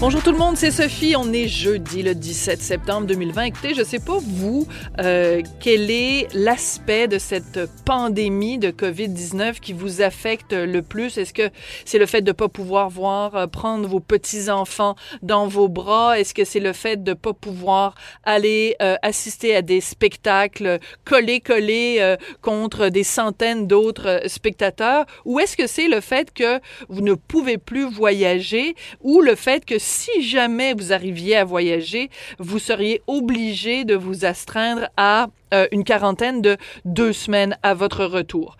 Bonjour tout le monde, c'est Sophie. On est jeudi le 17 septembre 2020. Écoutez, je sais pas vous, euh, quel est l'aspect de cette pandémie de COVID-19 qui vous affecte le plus? Est-ce que c'est le fait de pas pouvoir voir, euh, prendre vos petits-enfants dans vos bras? Est-ce que c'est le fait de pas pouvoir aller euh, assister à des spectacles collés, collés euh, contre des centaines d'autres euh, spectateurs? Ou est-ce que c'est le fait que vous ne pouvez plus voyager? Ou le fait que si jamais vous arriviez à voyager, vous seriez obligé de vous astreindre à euh, une quarantaine de deux semaines à votre retour.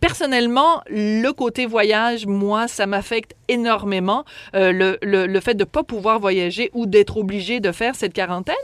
Personnellement, le côté voyage, moi, ça m'affecte énormément. Euh, le, le, le fait de ne pas pouvoir voyager ou d'être obligé de faire cette quarantaine.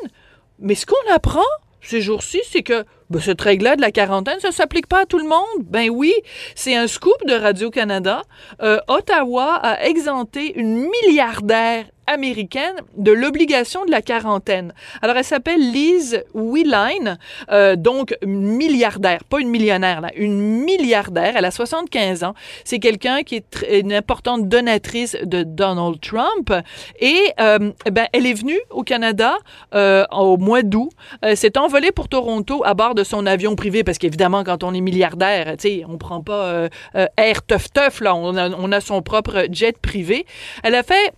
Mais ce qu'on apprend ces jours-ci, c'est que ben, cette règle-là de la quarantaine, ça s'applique pas à tout le monde? Ben oui, c'est un scoop de Radio-Canada. Euh, Ottawa a exempté une milliardaire américaine de l'obligation de la quarantaine. Alors, elle s'appelle Liz Wheeline, euh, donc milliardaire, pas une millionnaire, là, une milliardaire. Elle a 75 ans. C'est quelqu'un qui est une importante donatrice de Donald Trump. Et euh, ben, elle est venue au Canada euh, au mois d'août. Euh, s'est envolée pour Toronto à bord de son avion privé, parce qu'évidemment, quand on est milliardaire, on prend pas air teuf teuf, là. On a son propre jet privé. Elle a fait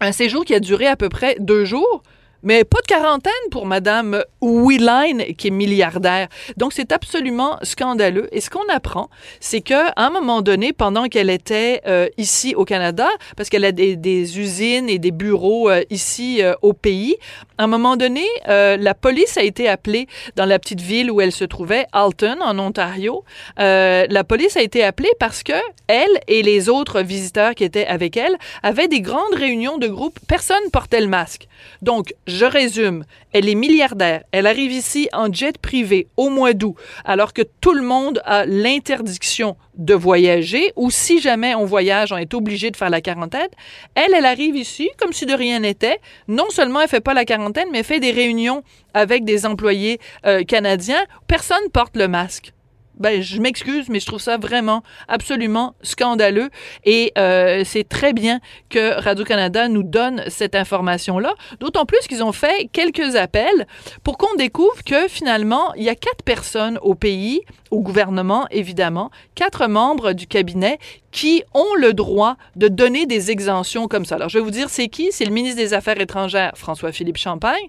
un séjour qui a duré à peu près deux jours. Mais pas de quarantaine pour Madame Wheeline, qui est milliardaire. Donc, c'est absolument scandaleux. Et ce qu'on apprend, c'est qu'à un moment donné, pendant qu'elle était euh, ici au Canada, parce qu'elle a des, usines et des bureaux euh, ici euh, au pays, à un moment donné, la police a été appelée dans la petite ville où elle se trouvait, Alton, en Ontario. la police a été appelée parce que elle et les autres visiteurs qui étaient avec elle avaient des grandes réunions de groupe. Personne portait le masque. Donc, je résume, elle est milliardaire, elle arrive ici en jet privé au mois d'août, alors que tout le monde a l'interdiction de voyager, ou si jamais on voyage, on est obligé de faire la quarantaine. Elle, elle arrive ici comme si de rien n'était. Non seulement elle fait pas la quarantaine, mais elle fait des réunions avec des employés euh, canadiens. Personne porte le masque ben, je m'excuse, mais je trouve ça vraiment absolument scandaleux. Et euh, c'est très bien que Radio-Canada nous donne cette information-là. D'autant plus qu'ils ont fait quelques appels pour qu'on découvre que finalement, il y a quatre personnes au pays, au gouvernement évidemment, quatre membres du cabinet qui ont le droit de donner des exemptions comme ça. Alors, je vais vous dire, c'est qui? C'est le ministre des Affaires étrangères, François-Philippe Champagne,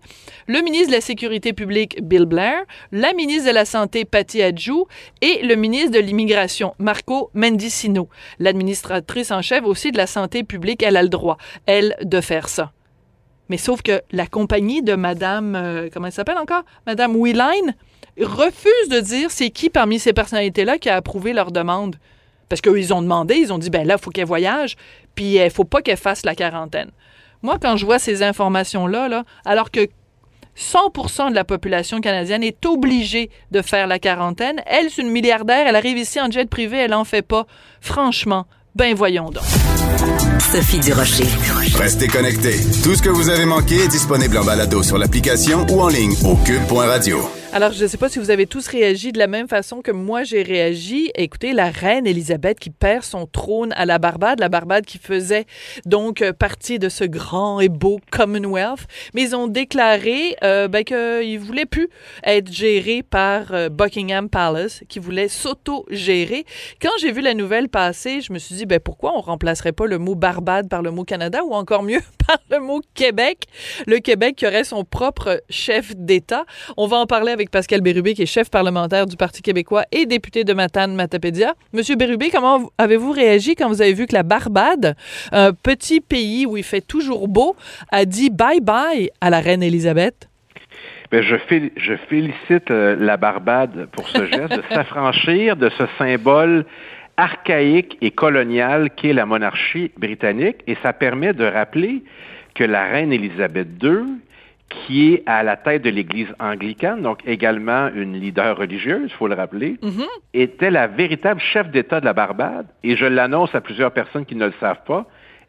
le ministre de la Sécurité publique, Bill Blair, la ministre de la Santé, Patty Adjou, et le ministre de l'Immigration, Marco Mendicino. L'administratrice en chef aussi de la Santé publique, elle a le droit, elle, de faire ça. Mais sauf que la compagnie de Madame, euh, comment elle s'appelle encore? Madame Wheeline refuse de dire c'est qui parmi ces personnalités-là qui a approuvé leur demande. Parce qu'ils ont demandé, ils ont dit, ben là, il faut qu'elle voyage, puis il faut pas qu'elle fasse la quarantaine. Moi, quand je vois ces informations-là, là, alors que 100% de la population canadienne est obligée de faire la quarantaine, elle, c'est une milliardaire, elle arrive ici en jet privé, elle en fait pas. Franchement, ben voyons donc. Sophie Durocher. Restez connectés. Tout ce que vous avez manqué est disponible en balado sur l'application ou en ligne au cube.radio. Alors, je ne sais pas si vous avez tous réagi de la même façon que moi j'ai réagi. Écoutez, la reine Elisabeth qui perd son trône à la Barbade, la Barbade qui faisait donc partie de ce grand et beau Commonwealth, mais ils ont déclaré euh, ben, qu'ils ne voulaient plus être gérés par euh, Buckingham Palace, qu'ils voulaient s'auto-gérer. Quand j'ai vu la nouvelle passer, je me suis dit, ben, pourquoi on remplacerait pas le mot Barbade par le mot Canada ou encore mieux par le mot Québec. Le Québec qui aurait son propre chef d'État. On va en parler avec Pascal Bérubé, qui est chef parlementaire du Parti québécois et député de Matane-Matapédia. Monsieur Bérubé, comment avez-vous réagi quand vous avez vu que la Barbade, un petit pays où il fait toujours beau, a dit bye-bye à la reine Élisabeth? Bien, je, je, félicite euh, la Barbade pour ce geste de s'affranchir de ce symbole archaïque et colonial qu'est la monarchie britannique et ça permet de rappeler que la reine Élisabeth II, qui est à la tête de l'Église anglicane, donc également une leader religieuse, il faut le rappeler, Mhm. était la véritable chef d'État de la Barbade. Et je l'annonce à plusieurs personnes qui ne le savent pas,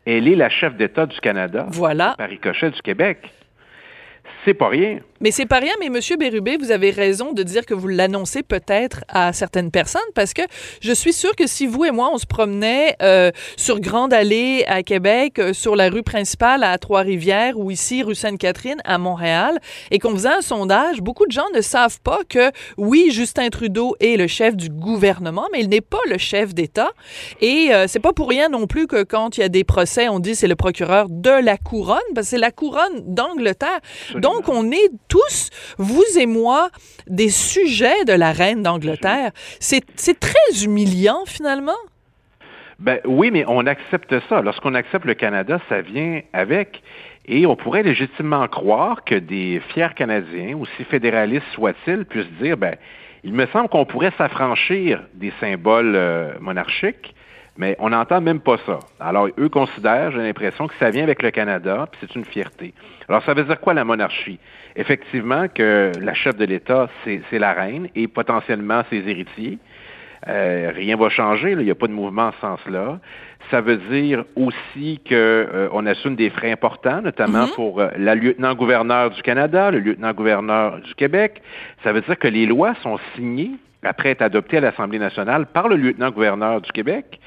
elle est la chef d'État du Canada, Voilà. par ricochet du Québec. C'est pas rien. Mais c'est pas rien, mais Monsieur Bérubé, vous avez raison de dire que vous l'annoncez peut-être à certaines personnes parce que je suis sûre que si vous et moi, on se promenait euh, sur Grande Allée à Québec, euh, sur la rue principale à Trois-Rivières ou ici, rue Sainte-Catherine à Montréal, et qu'on faisait un sondage, beaucoup de gens ne savent pas que, oui, Justin Trudeau est le chef du gouvernement, mais il n'est pas le chef d'État. Et euh, c'est pas pour rien non plus que quand il y a des procès, on dit c'est le procureur de la couronne, parce que c'est la couronne d'Angleterre. Donc, on est tous, vous et moi, des sujets de la reine d'Angleterre. C'est très humiliant, finalement. Ben oui, mais on accepte ça. Lorsqu'on accepte le Canada, ça vient avec. Et on pourrait légitimement croire que des fiers Canadiens, aussi fédéralistes soient-ils, puissent dire, ben, il me semble qu'on pourrait s'affranchir des symboles euh, monarchiques, mais on n'entend même pas ça. Alors, eux considèrent, j'ai l'impression, que ça vient avec le Canada, puis c'est une fierté. Alors, ça veut dire quoi la monarchie? Effectivement que la chef de l'État, c'est la reine et potentiellement ses héritiers. Euh, rien va changer, il n'y a pas de mouvement en ce sens-là. Ça veut dire aussi que euh, on assume des frais importants, notamment pour euh, la lieutenant-gouverneur du Canada, le lieutenant-gouverneur du Québec. Ça veut dire que les lois sont signées après être adoptées à l'Assemblée nationale par le lieutenant-gouverneur du Québec.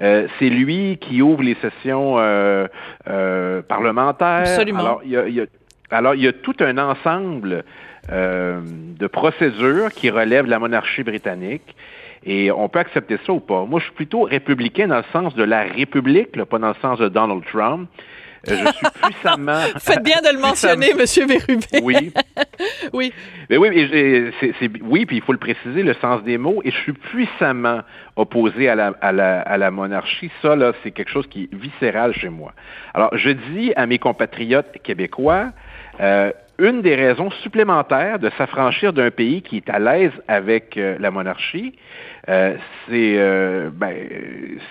Euh, c'est lui qui ouvre les sessions euh, euh, parlementaires. Absolument. Alors, il y a, y a- alors, il y a tout un ensemble euh, de procédures qui relèvent de la monarchie britannique. Et on peut accepter ça ou pas. Moi, je suis plutôt républicain dans le sens de la République, là, pas dans le sens de Donald Trump. Euh, je suis puissamment... Faites bien de le mentionner, Monsieur Bérubé. Oui. Oui. Mais oui, mais j'ai- c'est- c'est- oui, puis il faut le préciser, le sens des mots. Et je suis puissamment opposé à la, à la, à la monarchie. Ça, là, c'est quelque chose qui est viscéral chez moi. Alors, je dis à mes compatriotes québécois, euh, une des raisons supplémentaires de s'affranchir d'un pays qui est à l'aise avec euh, la monarchie, euh, c'est euh, ben,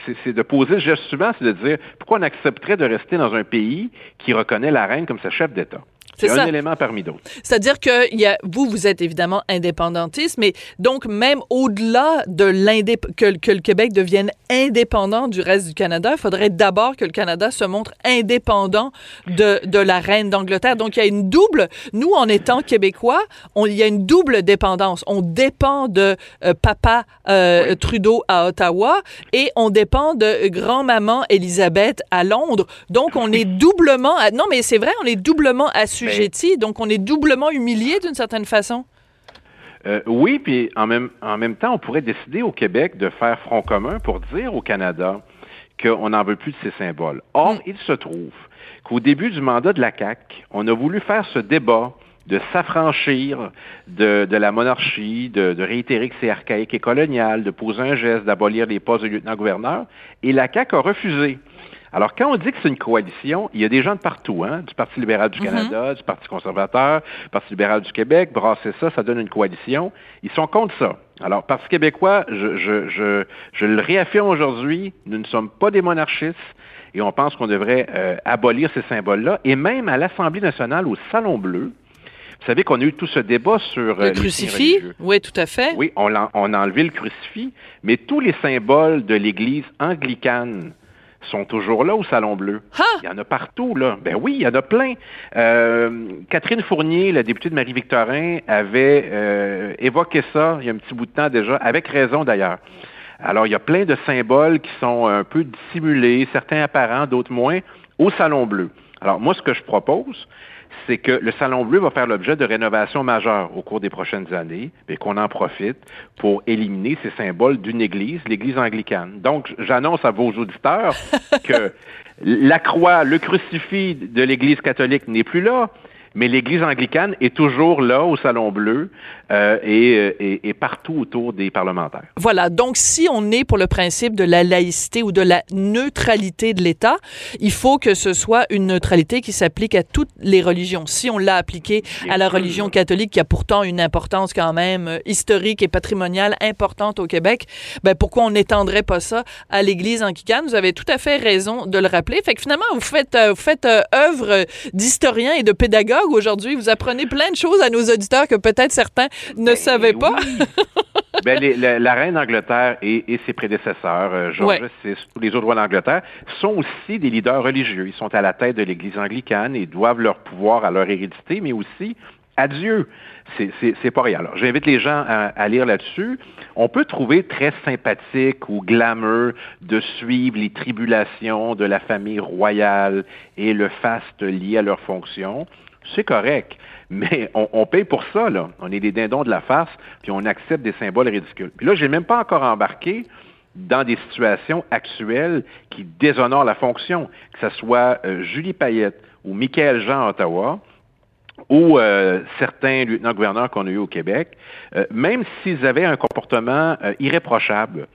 c'est- c'est de poser le geste suivant, c'est de dire pourquoi on accepterait de rester dans un pays qui reconnaît la reine comme sa chef d'État? C'est un élément parmi d'autres. C'est-à-dire que y a, vous, vous êtes évidemment indépendantiste, mais donc même au-delà de l'indép que, que le Québec devienne indépendant du reste du Canada, il faudrait d'abord que le Canada se montre indépendant de, de la reine d'Angleterre. Donc il y a une double, nous en étant québécois, il y a une double dépendance. On dépend de euh, papa euh, Trudeau à Ottawa et on dépend de grand-maman Elisabeth à Londres. Donc on est doublement, à- non mais c'est vrai, on est doublement donc on est doublement humilié d'une certaine façon. Euh, oui, puis en même, en même temps, on pourrait décider au Québec de faire front commun pour dire au Canada qu'on n'en veut plus de ces symboles. Or, il se trouve qu'au début du mandat de la CAQ, on a voulu faire ce débat de s'affranchir de, de la monarchie, de, de réitérer que c'est archaïque et colonial, de poser un geste, d'abolir les postes de lieutenant-gouverneur, et la CAQ a refusé. Alors, quand on dit que c'est une coalition, il y a des gens de partout, hein, du Parti libéral du Canada, du Parti conservateur, du Parti libéral du Québec, brasser ça, ça donne une coalition. Ils sont contre ça. Alors, Parti québécois, je, je, je, je le réaffirme aujourd'hui, nous ne sommes pas des monarchistes et on pense qu'on devrait euh, abolir ces symboles-là. Et même à l'Assemblée nationale, au Salon Bleu, vous savez qu'on a eu tout ce débat sur euh, Le les crucifix, oui, tout à fait. Oui, on, l'a- on a enlevé le crucifix, mais tous les symboles de l'Église anglicane sont toujours là au Salon Bleu. Il y en a partout, là. Ben oui, il y en a plein. Euh, Catherine Fournier, la députée de Marie-Victorin, avait euh, évoqué ça il y a un petit bout de temps déjà, avec raison d'ailleurs. Alors, il y a plein de symboles qui sont un peu dissimulés, certains apparents, d'autres moins, au Salon Bleu. Alors, moi, ce que je propose, c'est que le Salon Bleu va faire l'objet de rénovations majeures au cours des prochaines années, et qu'on en profite pour éliminer ces symboles d'une église, l'église anglicane. Donc, j'annonce à vos auditeurs que la croix, le crucifix de l'église catholique n'est plus là, mais l'Église anglicane est toujours là au Salon Bleu euh, et, et, et, partout autour des parlementaires. Voilà, donc si on est pour le principe de la laïcité ou de la neutralité de l'État, il faut que ce soit une neutralité qui s'applique à toutes les religions. Si on l'a appliqué à la religion catholique, qui a pourtant une importance quand même euh, historique et patrimoniale importante au Québec, ben pourquoi on n'étendrait pas ça à l'Église anglicane? Vous avez tout à fait raison de le rappeler. Fait que finalement, vous faites, euh, vous faites œuvre d'historien et de pédagogue aujourd'hui. Vous apprenez plein de choses à nos auditeurs que peut-être certains ne ben, savaient pas. ben, les, la, la, reine d'Angleterre et, et, ses prédécesseurs, euh, Georges ouais. tous les autres rois d'Angleterre, sont aussi des leaders religieux. Ils sont à la tête de l'Église anglicane et doivent leur pouvoir à leur hérédité, mais aussi à Dieu. C'est pas rien. Alors, j'invite les gens à, à lire là-dessus. On peut trouver très sympathique ou glamour de suivre les tribulations de la famille royale et le faste lié à leur fonction c'est correct. Mais on, on, paye pour ça, là. On est des dindons de la farce, puis on accepte des symboles ridicules. Puis là, j'ai même pas encore embarqué dans des situations actuelles qui déshonorent la fonction, que ce soit euh, Julie Payette ou Michael Jean à Ottawa, ou euh, certains lieutenants-gouverneurs qu'on a eu au Québec, euh, même s'ils avaient un comportement euh, irréprochable,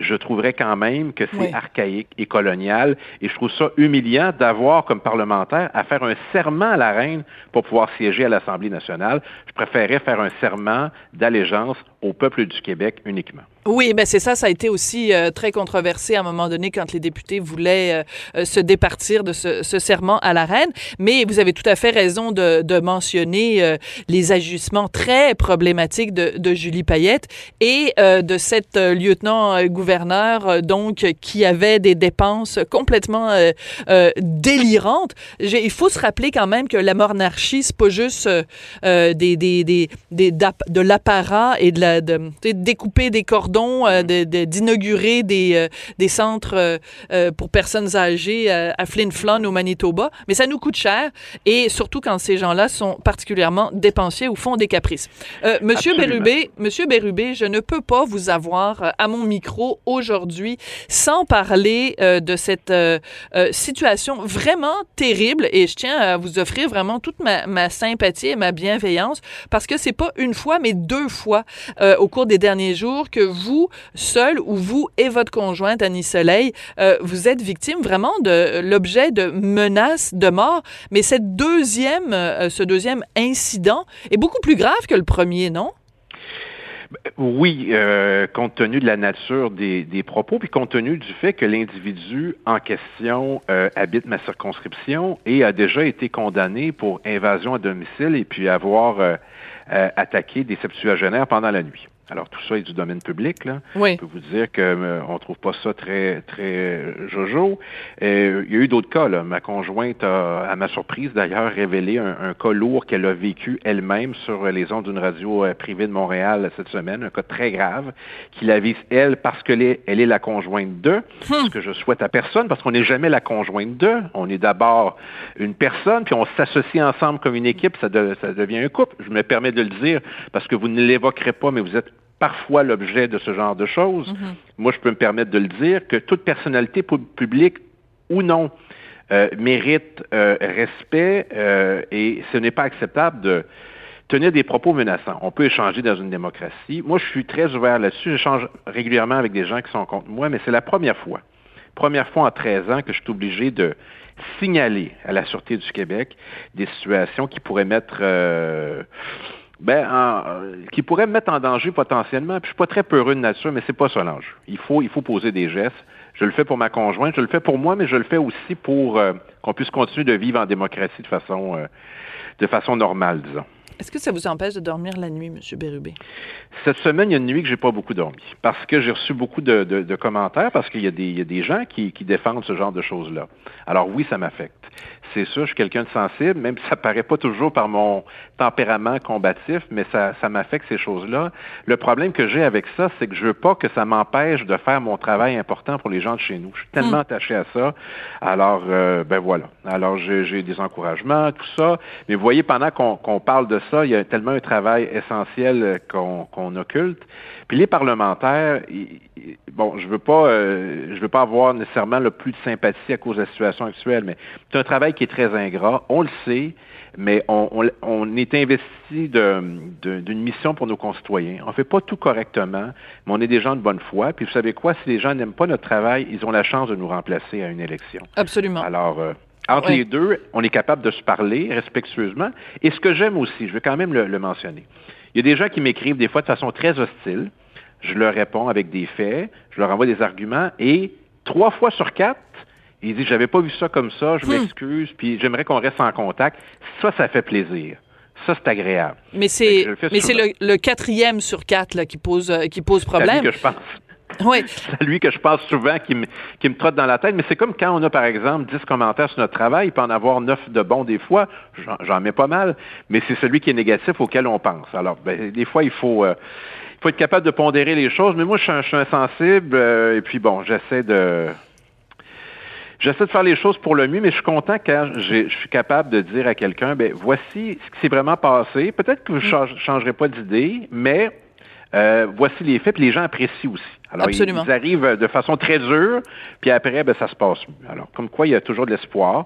je trouverais quand même que c'est oui. archaïque et colonial. Et je trouve ça humiliant d'avoir comme parlementaire à faire un serment à la reine pour pouvoir siéger à l'Assemblée nationale. Je préférerais faire un serment d'allégeance au peuple du Québec uniquement. Oui, ben c'est ça, ça a été aussi euh, très controversé à un moment donné quand les députés voulaient euh, se départir de ce, ce, serment à la reine. Mais vous avez tout à fait raison de, de mentionner euh, les ajustements très problématiques de, de Julie Payette et euh, de cette lieutenant-gouverneur donc qui avait des dépenses complètement délirantes. Il faut se rappeler quand même que la monarchie c'est pas juste des, des, des, des de l'apparat et de la de découper des cordons euh, d'inaugurer de, des, euh, des centres euh, euh, pour personnes âgées euh, à Flin Flon au Manitoba, mais ça nous coûte cher et surtout quand ces gens-là sont particulièrement dépensiers ou font des caprices. Euh, Monsieur Bérubé, Monsieur Bérubé, je ne peux pas vous avoir à mon micro aujourd'hui sans parler de cette situation vraiment terrible et je tiens à vous offrir vraiment toute ma, ma sympathie et ma bienveillance parce que c'est pas une fois mais deux fois au cours des derniers jours que vous seul ou vous et votre conjointe, Annie Soleil, euh, vous êtes victime vraiment de l'objet de menaces de mort. Mais cette deuxième, euh, ce deuxième incident est beaucoup plus grave que le premier, non? Oui, euh, compte tenu de la nature des, propos, puis compte tenu du fait que l'individu en question habite ma circonscription et a déjà été condamné pour invasion à domicile et puis avoir attaqué des septuagénaires pendant la nuit. Alors tout ça est du domaine public. Là. Oui. Je peux vous dire que euh, on trouve pas ça très très jojo. Euh, il y a eu d'autres cas. Là. Ma conjointe a, à ma surprise d'ailleurs, révélé un, un, cas lourd qu'elle a vécu elle-même sur les ondes d'une radio euh, privée de Montréal cette semaine, un cas très grave, qui la vise elle parce qu'elle est, elle est la conjointe de, hmm. ce que je souhaite à personne, parce qu'on n'est jamais la conjointe de. On est d'abord une personne, puis on s'associe ensemble comme une équipe, ça, de, ça devient un couple. Je me permets de le dire parce que vous ne l'évoquerez pas, mais vous êtes parfois l'objet de ce genre de choses. Mm -hmm. Moi, je peux me permettre de le dire, que toute personnalité publique ou non euh, mérite euh, respect euh, et ce n'est pas acceptable de tenir des propos menaçants. On peut échanger dans une démocratie. Moi, je suis très ouvert là-dessus. J'échange régulièrement avec des gens qui sont contre moi, mais c'est la première fois, première fois en 13 ans que je suis obligé de signaler à la Sûreté du Québec des situations qui pourraient mettre ben, en, euh, qui pourrait me mettre en danger potentiellement. Puis je suis pas très peureux de nature, mais c'est pas ça l'enjeu. Il faut, il faut poser des gestes. Je le fais pour ma conjointe, je le fais pour moi, mais je le fais aussi pour euh, qu'on puisse continuer de vivre en démocratie de façon, euh, de façon normale, disons. Est-ce que ça vous empêche de dormir la nuit, M. Bérubé? Cette semaine, il y a une nuit que j'ai pas beaucoup dormi parce que j'ai reçu beaucoup de, de, commentaires parce qu'il y, y, a des gens qui, qui défendent ce genre de choses-là. Alors oui, ça m'affecte. C'est sûr, je suis quelqu'un de sensible, même si ça paraît pas toujours par mon tempérament combatif, mais ça, ça m'affecte ces choses-là. Le problème que j'ai avec ça, c'est que je veux pas que ça m'empêche de faire mon travail important pour les gens de chez nous. Je suis tellement hmm. attaché à ça. Alors, euh, ben voilà. Alors, j'ai des encouragements, tout ça. Mais vous voyez, pendant qu'on parle de ça, il y a tellement un travail essentiel qu'on occulte. Puis les parlementaires, bon, je veux pas, euh, je veux pas avoir nécessairement le plus de sympathie à cause de la situation actuelle, mais c'est un travail qui est très ingrat. On le sait, mais on, on, est investi d'une mission pour nos concitoyens. On fait pas tout correctement, mais on est des gens de bonne foi. Puis vous savez quoi, si les gens n'aiment pas notre travail, ils ont la chance de nous remplacer à une élection. Absolument. Alors. Euh, entre les deux, on est capable de se parler respectueusement. Et ce que j'aime aussi, je vais quand même le mentionner, il y a des gens qui m'écrivent des fois de façon très hostile. Je leur réponds avec des faits, je leur envoie des arguments et trois fois sur quatre, ils disent j'avais pas vu ça comme ça, je hmm. m'excuse, puis j'aimerais qu'on reste en contact. Ça, ça fait plaisir. Ça, c'est agréable. Mais c'est mais c'est le, quatrième sur quatre là, qui pose euh, qui pose problème. Que je pense. Oui. C'est lui que je pense souvent qui me, qui me trotte dans la tête. Mais c'est comme quand on a, par exemple, 10 commentaires sur notre travail, il peut en avoir 9 de bons des fois. J'en mets pas mal. Mais c'est celui qui est négatif auquel on pense. Alors, ben, des fois, il faut, euh, il faut être capable de pondérer les choses. Mais moi, je suis, un, je suis insensible. Euh, et puis, bon, j'essaie de... J'essaie de faire les choses pour le mieux, mais je suis content quand je suis capable de dire à quelqu'un, ben voici ce qui s'est vraiment passé. Peut-être que ne mm. changerai pas d'idée, mais euh, voici les faits, puis les gens apprécient aussi. Alors, Ils, arrivent de façon très dure, puis après, ben, ça se passe mieux. Alors, comme quoi, il y a toujours de l'espoir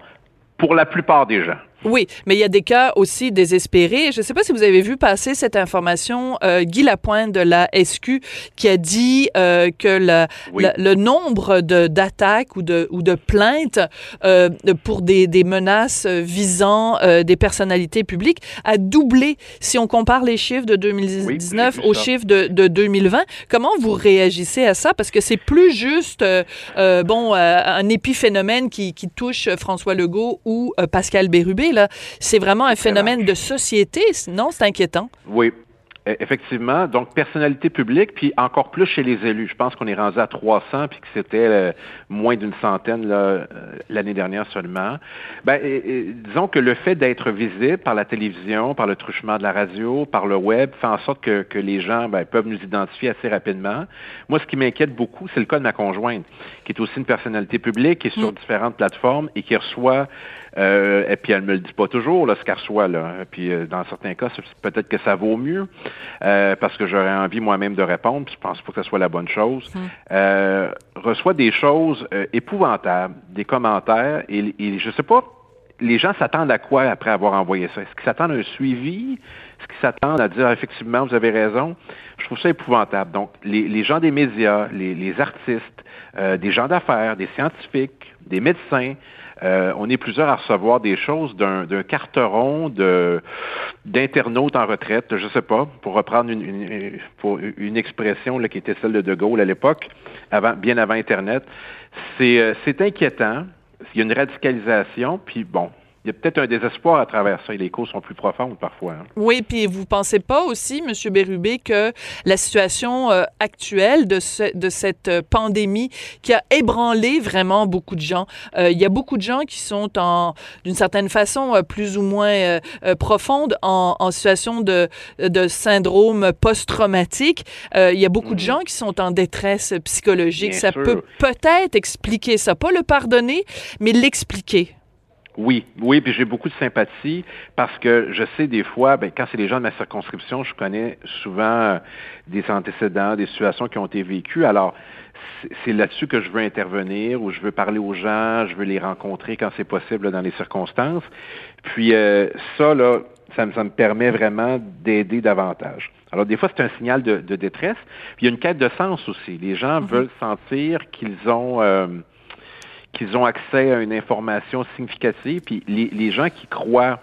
pour la plupart des gens. Oui, mais il y a des cas aussi désespérés. Je ne sais pas si vous avez vu passer cette information, euh, Guy Lapointe de la SQ qui a dit euh, que le nombre d'attaques ou de, ou de plaintes euh, pour des, des, menaces visant euh, des personnalités publiques a doublé si on compare les chiffres de 2019 aux chiffres de, de, 2020. Comment vous réagissez à ça? Parce que c'est plus juste euh, bon un épiphénomène qui, qui touche François Legault ou Pascal Bérubé c'est vraiment un phénomène de société. Non, c'est inquiétant. Oui, E, effectivement. Donc, personnalité publique, puis encore plus chez les élus. Je pense qu'on est rendu à 300, puis que c'était euh, moins d'une centaine euh, l'année dernière seulement. Ben, disons que le fait d'être visible par la télévision, par le truchement de la radio, par le web, fait en sorte que, que les gens ben, peuvent nous identifier assez rapidement. Moi, ce qui m'inquiète beaucoup, c'est le cas de ma conjointe, qui est aussi une personnalité publique, qui est sur mm. différentes plateformes et qui reçoit euh, et puis elle me le dit pas toujours, là, ce qu'elle reçoit. Là. Puis euh, dans certains cas, peut-être que ça vaut mieux, euh, parce que j'aurais envie moi-même de répondre, puis je pense pas que ce soit la bonne chose. Hum. reçoit des choses épouvantables, des commentaires, et, et je sais pas, les gens s'attendent à quoi après avoir envoyé ça? Est-ce qu'ils s'attendent à un suivi? Est-ce qu'ils s'attendent à dire effectivement, vous avez raison? Je trouve ça épouvantable. Donc, les, les gens des médias, les, les artistes, des gens d'affaires, des scientifiques, des médecins, euh, on est plusieurs à recevoir des choses d'un carteron d'internautes en retraite, je ne sais pas, pour reprendre une, expression qui était celle de De Gaulle à l'époque, avant, bien avant Internet. C'est euh, inquiétant. Il y a une radicalisation, puis bon, il y a peut-être un désespoir à travers ça et les causes sont plus profondes parfois. Hein. Oui, puis vous pensez pas aussi, M. Bérubé, que la situation euh, actuelle de, de cette euh, pandémie qui a ébranlé vraiment beaucoup de gens, euh, il y a beaucoup de gens qui sont en, d'une certaine façon, plus ou moins profonde en, en, situation de, de syndrome post-traumatique. il y a beaucoup de mhm. gens qui sont en détresse psychologique. ça peut peut-être expliquer ça, pas le pardonner, mais l'expliquer. Oui, oui, puis j'ai beaucoup de sympathie parce que je sais des fois, ben, quand c'est les gens de ma circonscription, je connais souvent euh, des antécédents, des situations qui ont été vécues. Alors, c'est là-dessus que je veux intervenir, ou je veux parler aux gens, je veux les rencontrer quand c'est possible dans les circonstances. Puis euh, ça, là, ça, me permet vraiment d'aider davantage. Alors, des fois, c'est un signal de, détresse. Puis il y a une quête de sens aussi. Les gens mm-hmm. veulent sentir qu'ils ont... Euh, qu'ils ont accès à une information significative. Puis les, gens qui croient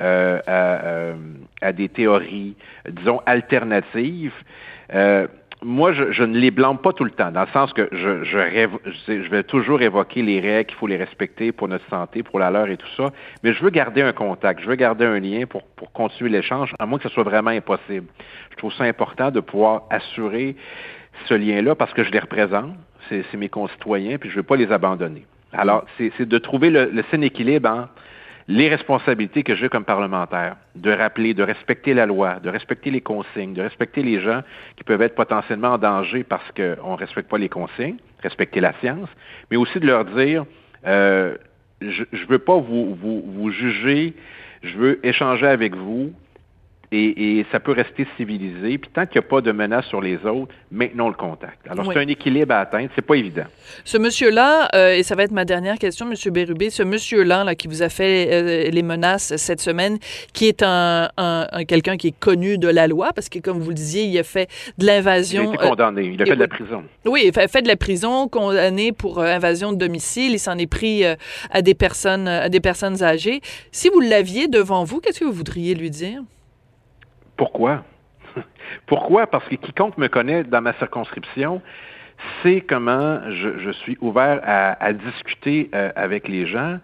euh, euh, à, des théories, disons, alternatives, euh, moi, je, ne les blâme pas tout le temps, dans le sens que je, vais toujours évoquer les règles, qu'il faut les respecter pour notre santé, pour la leur et tout ça, mais je veux garder un contact, je veux garder un lien pour, pour continuer l'échange, à moins que ce soit vraiment impossible. Je trouve ça important de pouvoir assurer ce lien-là parce que je les représente, c'est mes concitoyens, puis je ne veux pas les abandonner. Alors, c'est de trouver le, le sain équilibre entre les responsabilités que j'ai comme parlementaire, de rappeler, de respecter la loi, de respecter les consignes, de respecter les gens qui peuvent être potentiellement en danger parce qu'on ne respecte pas les consignes, respecter la science, mais aussi de leur dire, euh, je ne veux pas vous, vous, vous juger, je veux échanger avec vous, et, et, ça peut rester civilisé. Puis tant qu'il n'y a pas de menace sur les autres, maintenons le contact. Alors, c'est un équilibre à atteindre. C'est pas évident. Ce monsieur-là, euh, et ça va être ma dernière question, Monsieur Bérubé, ce monsieur-là là, qui vous a fait euh, les menaces cette semaine, qui est un, un, un quelqu'un qui est connu de la loi, parce que, comme vous le disiez, il a fait de l'invasion. Il a été condamné. il a fait de la prison. Oui, il a fait de la prison, condamné pour euh, invasion de domicile. Il s'en est pris à des personnes, à des personnes âgées. Si vous l'aviez devant vous, qu'est-ce que vous voudriez lui dire? Pourquoi? Pourquoi? Parce que quiconque me connaît dans ma circonscription sait comment je, suis ouvert à, discuter euh, avec les gens.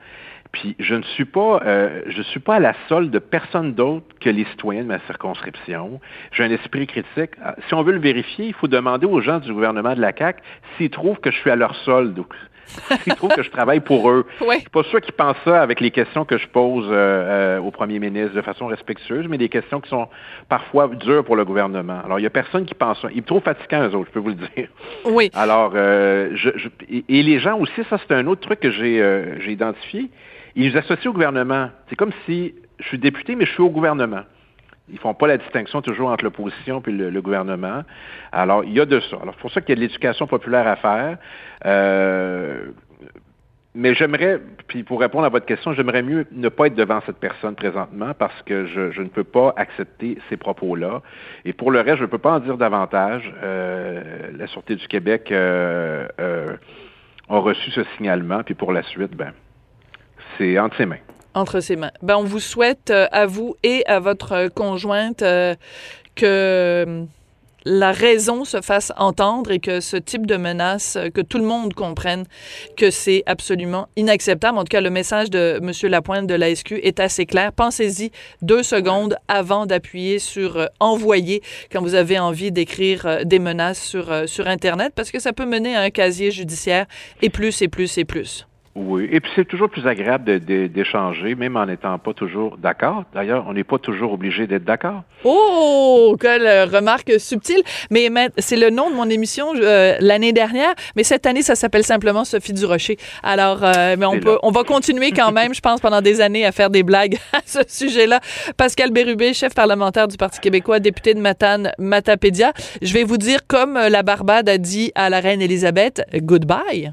Puis je ne suis pas, euh, je suis pas à la solde de personne d'autre que les citoyens de ma circonscription. J'ai un esprit critique. Si on veut le vérifier, il faut demander aux gens du gouvernement de la CAC s'ils trouvent que je suis à leur solde. Ils trouvent que je travaille pour eux. Oui. Je suis pas sûr qu'ils pensent ça avec les questions que je pose euh, euh, au premier ministre de façon respectueuse, mais des questions qui sont parfois dures pour le gouvernement. Alors, il y a personne qui pense ça. Ils me trouvent fatigant, eux autres, je peux vous le dire. Oui. Alors, euh, je, je, et les gens aussi, ça c'est un autre truc que j'ai euh, j'ai identifié, ils nous associent au gouvernement. C'est comme si je suis député, mais je suis au gouvernement. Ils font pas la distinction toujours entre l'opposition et le, gouvernement. Alors, il y a de ça. Alors, c'est pour ça qu'il y a de l'éducation populaire à faire. Euh, mais j'aimerais, puis pour répondre à votre question, j'aimerais mieux ne pas être devant cette personne présentement parce que je, je ne peux pas accepter ces propos-là. Et pour le reste, je ne peux pas en dire davantage. Euh, la Sûreté du Québec euh, a reçu ce signalement, puis pour la suite, ben, c'est entre ses mains entre ses mains. Ben, on vous souhaite euh, à vous et à votre conjointe euh, que la raison se fasse entendre et que ce type de menace, que tout le monde comprenne que c'est absolument inacceptable. En tout cas, le message de M. Lapointe de la SQ est assez clair. Pensez-y deux secondes avant d'appuyer sur euh, envoyer quand vous avez envie d'écrire euh, des menaces sur, euh, sur Internet parce que ça peut mener à un casier judiciaire et plus et plus et plus. Oui, et puis c'est toujours plus agréable d'échanger, même en n'étant pas toujours d'accord. D'ailleurs, on n'est pas toujours obligé d'être d'accord. Oh, quelle remarque subtile. Mais c'est le nom de mon émission euh, l'année dernière, mais cette année, ça s'appelle simplement Sophie Durocher. Alors, euh, mais on peut, on va continuer quand même, je pense, pendant des années à faire des blagues à ce sujet-là. Pascal Bérubé, chef parlementaire du Parti québécois, député de Matane, Matapédia. Je vais vous dire, comme la Barbade a dit à la reine Élisabeth, goodbye.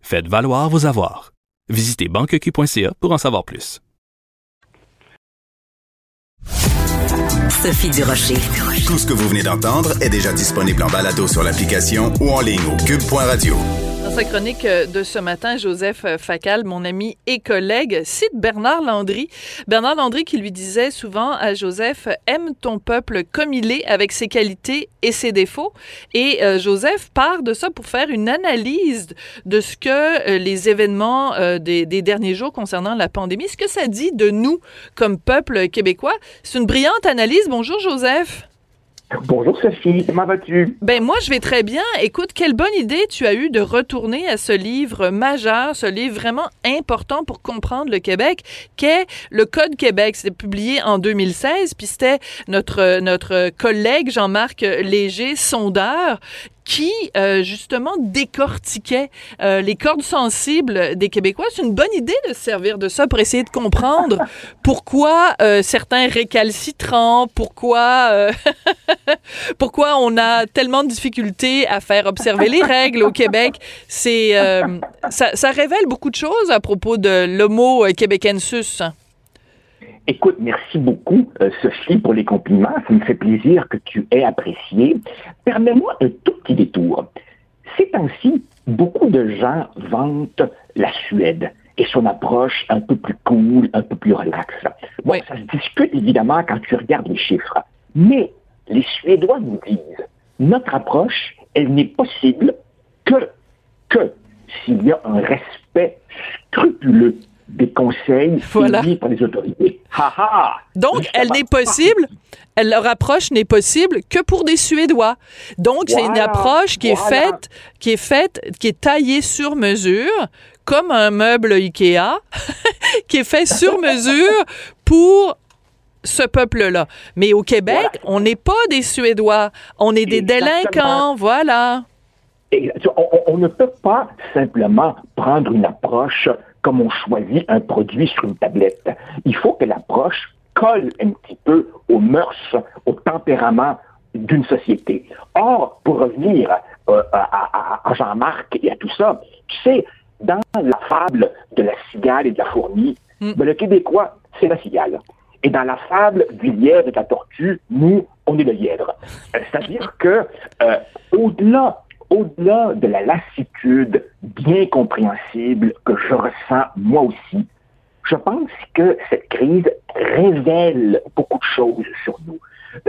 Faites valoir vos avoirs. Visitez banqueq.ca pour en savoir plus. Sophie Durocher. Tout ce que vous venez d'entendre est déjà disponible en balado sur l'application ou en ligne au cube.radio. Dans sa chronique de ce matin, Joseph Facal, mon ami et collègue, cite Bernard Landry. Bernard Landry qui lui disait souvent à Joseph, aime ton peuple comme il est, avec ses qualités et ses défauts. Et euh, Joseph part de ça pour faire une analyse de ce que euh, les événements euh, des, des, derniers jours concernant la pandémie, ce que ça dit de nous comme peuple québécois. C'est une brillante analyse. Bonjour Joseph. Bonjour Sophie, comment vas-tu? Ben moi je vais très bien. Écoute, quelle bonne idée tu as eu de retourner à ce livre majeur, ce livre vraiment important pour comprendre le Québec, qu'est le Code Québec. C'était publié en 2016, puis c'était notre notre collègue Jean-Marc Léger, sondeur, qui, euh, justement, décortiquait euh, les cordes sensibles des Québécois. C'est une bonne idée de se servir de ça pour essayer de comprendre pourquoi euh, certains récalcitrants, pourquoi, pourquoi on a tellement de difficultés à faire observer les règles au Québec. C'est, ça, ça, révèle beaucoup de choses à propos de l'homo québécensus. Écoute, merci beaucoup, Sophie, pour les compliments. Ça me fait plaisir que tu aies apprécié. Permets-moi un tout Ces temps-ci, beaucoup de gens vantent la Suède et son approche un peu plus cool, un peu plus relaxe. Bon, ça se discute évidemment quand tu regardes les chiffres. Mais les Suédois nous disent, notre approche, elle n'est possible que, que s'il y a un respect scrupuleux des conseils voilà. par les autorités. Donc, elle n'est possible, elle, leur approche n'est possible que pour des Suédois. Donc, c'est une approche qui est faite, qui est faite, qui est taillée sur mesure, comme un meuble Ikea, qui est fait sur mesure pour ce peuple-là. Mais au Québec, on n'est pas des Suédois, on est des délinquants, voilà. On, on, ne peut pas simplement prendre une approche comme on choisit un produit sur une tablette. Il faut que l'approche colle un petit peu aux mœurs, au tempérament d'une société. Or, pour revenir euh, à, Jean-Marc et à tout ça, tu sais, dans la fable de la cigale et de la fourmi, mm. ben, le Québécois, c'est la cigale. Et dans la fable du lièvre et de la tortue, nous, on est le lièvre. Euh, c'est-à-dire que, euh, au-delà au-delà de la lassitude bien compréhensible que je ressens moi aussi, je pense que cette crise révèle beaucoup de choses sur nous.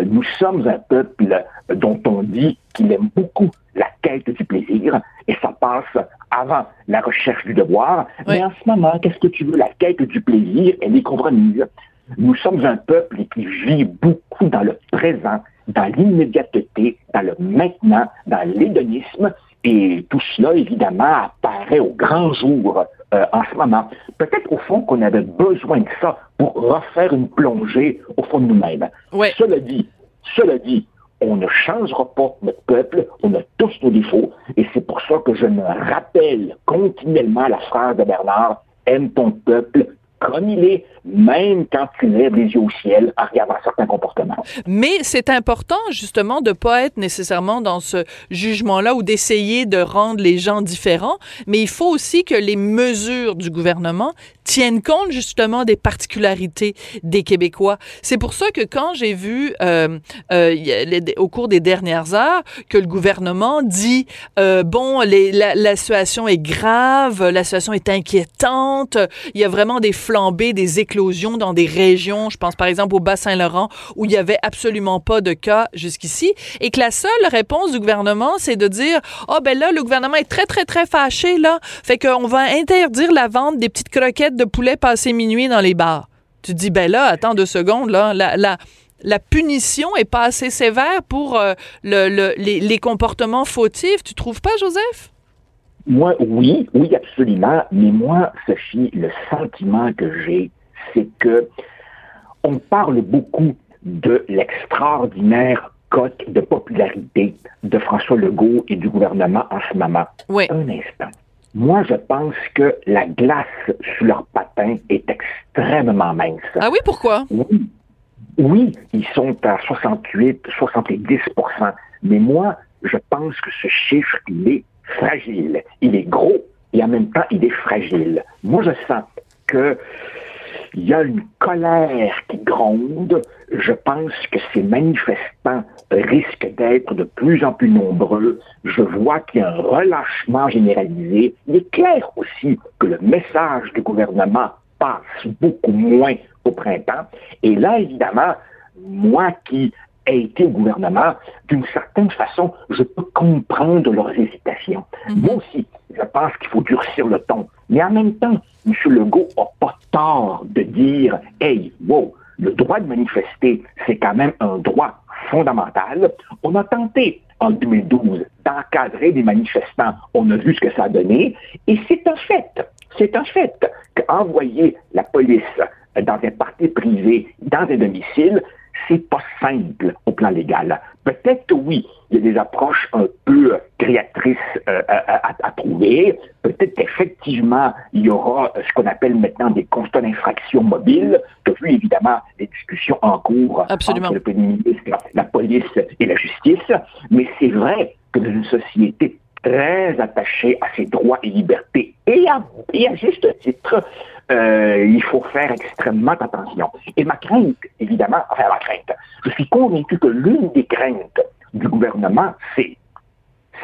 Nous sommes un peuple dont on dit qu'il aime beaucoup la quête du plaisir, et ça passe avant la recherche du devoir. Mais en ce moment, qu'est-ce que tu veux? La quête du plaisir, elle est compromise. Nous sommes un peuple qui vit beaucoup dans le présent, dans l'immédiateté, dans le maintenant, dans l'hédonisme, et tout cela, évidemment, apparaît au grand jour euh, en ce moment. Peut-être au fond qu'on avait besoin de ça pour refaire une plongée au fond de nous-mêmes. Cela dit, cela dit, on ne changera pas notre peuple, on a tous nos défauts, et c'est pour ça que je me rappelle continuellement la phrase de Bernard, aime ton peuple comme il est, même quand tu lèves les yeux au ciel en regardant certains comportements. Mais c'est important, justement, de pas être nécessairement dans ce jugement-là ou d'essayer de rendre les gens différents, mais il faut aussi que les mesures du gouvernement tiennent compte, justement, des particularités des Québécois. C'est pour ça que quand j'ai vu, euh, euh, au cours des dernières heures, que le gouvernement dit, euh, bon, la, la situation est grave, la situation est inquiétante, il y a vraiment des des éclosions dans des régions, je pense par exemple au Bas-Saint-Laurent, où il y avait absolument pas de cas jusqu'ici, et que la seule réponse du gouvernement, c'est de dire, oh ben là, le gouvernement est très, très, très fâché, là, fait qu'on va interdire la vente des petites croquettes de poulet passé minuit dans les bars. Tu te dis, ben là, attends deux secondes, là, la, la, punition est pas assez sévère pour euh, le, les, les comportements fautifs. Tu trouves pas, Joseph? Moi, oui, oui, absolument. Mais moi, Sophie, le sentiment que j'ai, c'est que on parle beaucoup de l'extraordinaire cote de popularité de François Legault et du gouvernement en ce moment. Oui. Un instant. Moi, je pense que la glace sur leur patin est extrêmement mince. Ah oui, pourquoi? Oui. Oui, ils sont à 68, 70 Mais moi, je pense que ce chiffre, il est fragile. Il est gros et en même temps, il est fragile. Moi, je sens que il y a une colère qui gronde. Je pense que ces manifestants risquent d'être de plus en plus nombreux. Je vois qu'il y a un relâchement généralisé. Il est clair aussi que le message du gouvernement passe beaucoup moins au printemps. Et là, évidemment, moi qui a été au gouvernement, d'une certaine façon, je peux comprendre leurs hésitations. Mhm. Moi aussi, je pense qu'il faut durcir le ton. Mais en même temps, M. Legault n'a pas tort de dire Hey, wow, le droit de manifester, c'est quand même un droit fondamental. On a tenté en 2012 d'encadrer des manifestants. On a vu ce que ça a donné. Et c'est un fait, c'est un fait qu'envoyer la police dans un parti privé, dans un domicile, c'est pas simple au plan légal. Peut-être que oui, il y a des approches un peu créatrices euh, à, à, trouver. Peut-être qu'effectivement, il y aura ce qu'on appelle maintenant des constats d'infraction mobiles. As vu évidemment les discussions en cours Absolument. entre le Premier ministre, la police et la justice. Mais c'est vrai que dans une société très attachée à ses droits et libertés, et à, et à juste titre, euh, il faut faire extrêmement attention. Et ma crainte, évidemment, enfin ma crainte, je suis convaincu que l'une des craintes du gouvernement, c'est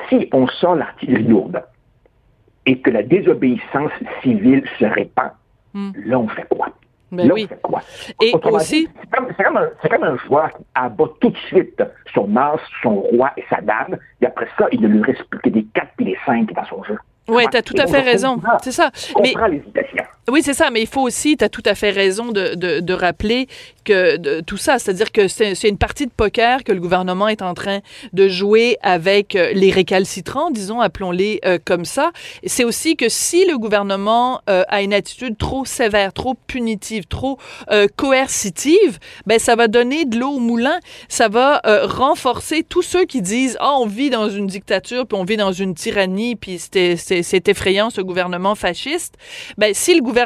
si on sort l'artillerie lourde et que la désobéissance civile se répand, Hmm. là on fait quoi? Ben là, oui. on fait quoi? Et Autrement aussi- c'est comme, un, c'est comme un joueur qui abat tout de suite son as, son roi et sa dame, et après ça, il ne lui reste plus que des 4 et des 5 dans son jeu. Oui, tu as tout Et à fait raison. C'est ça. On Mais comprend l'hésitation. Oui, c'est ça, mais il faut aussi, tu as tout à fait raison de, de, de rappeler que de, tout ça, c'est-à-dire que c'est une partie de poker que le gouvernement est en train de jouer avec euh, les récalcitrants, disons, appelons-les euh, comme ça. C'est aussi que si le gouvernement euh, a une attitude trop sévère, trop punitive, trop euh, coercitive, ben ça va donner de l'eau au moulin, ça va euh, renforcer tous ceux qui disent ah on vit dans une dictature puis on vit dans une tyrannie puis c'est effrayant ce gouvernement fasciste. Ben si le gouvernement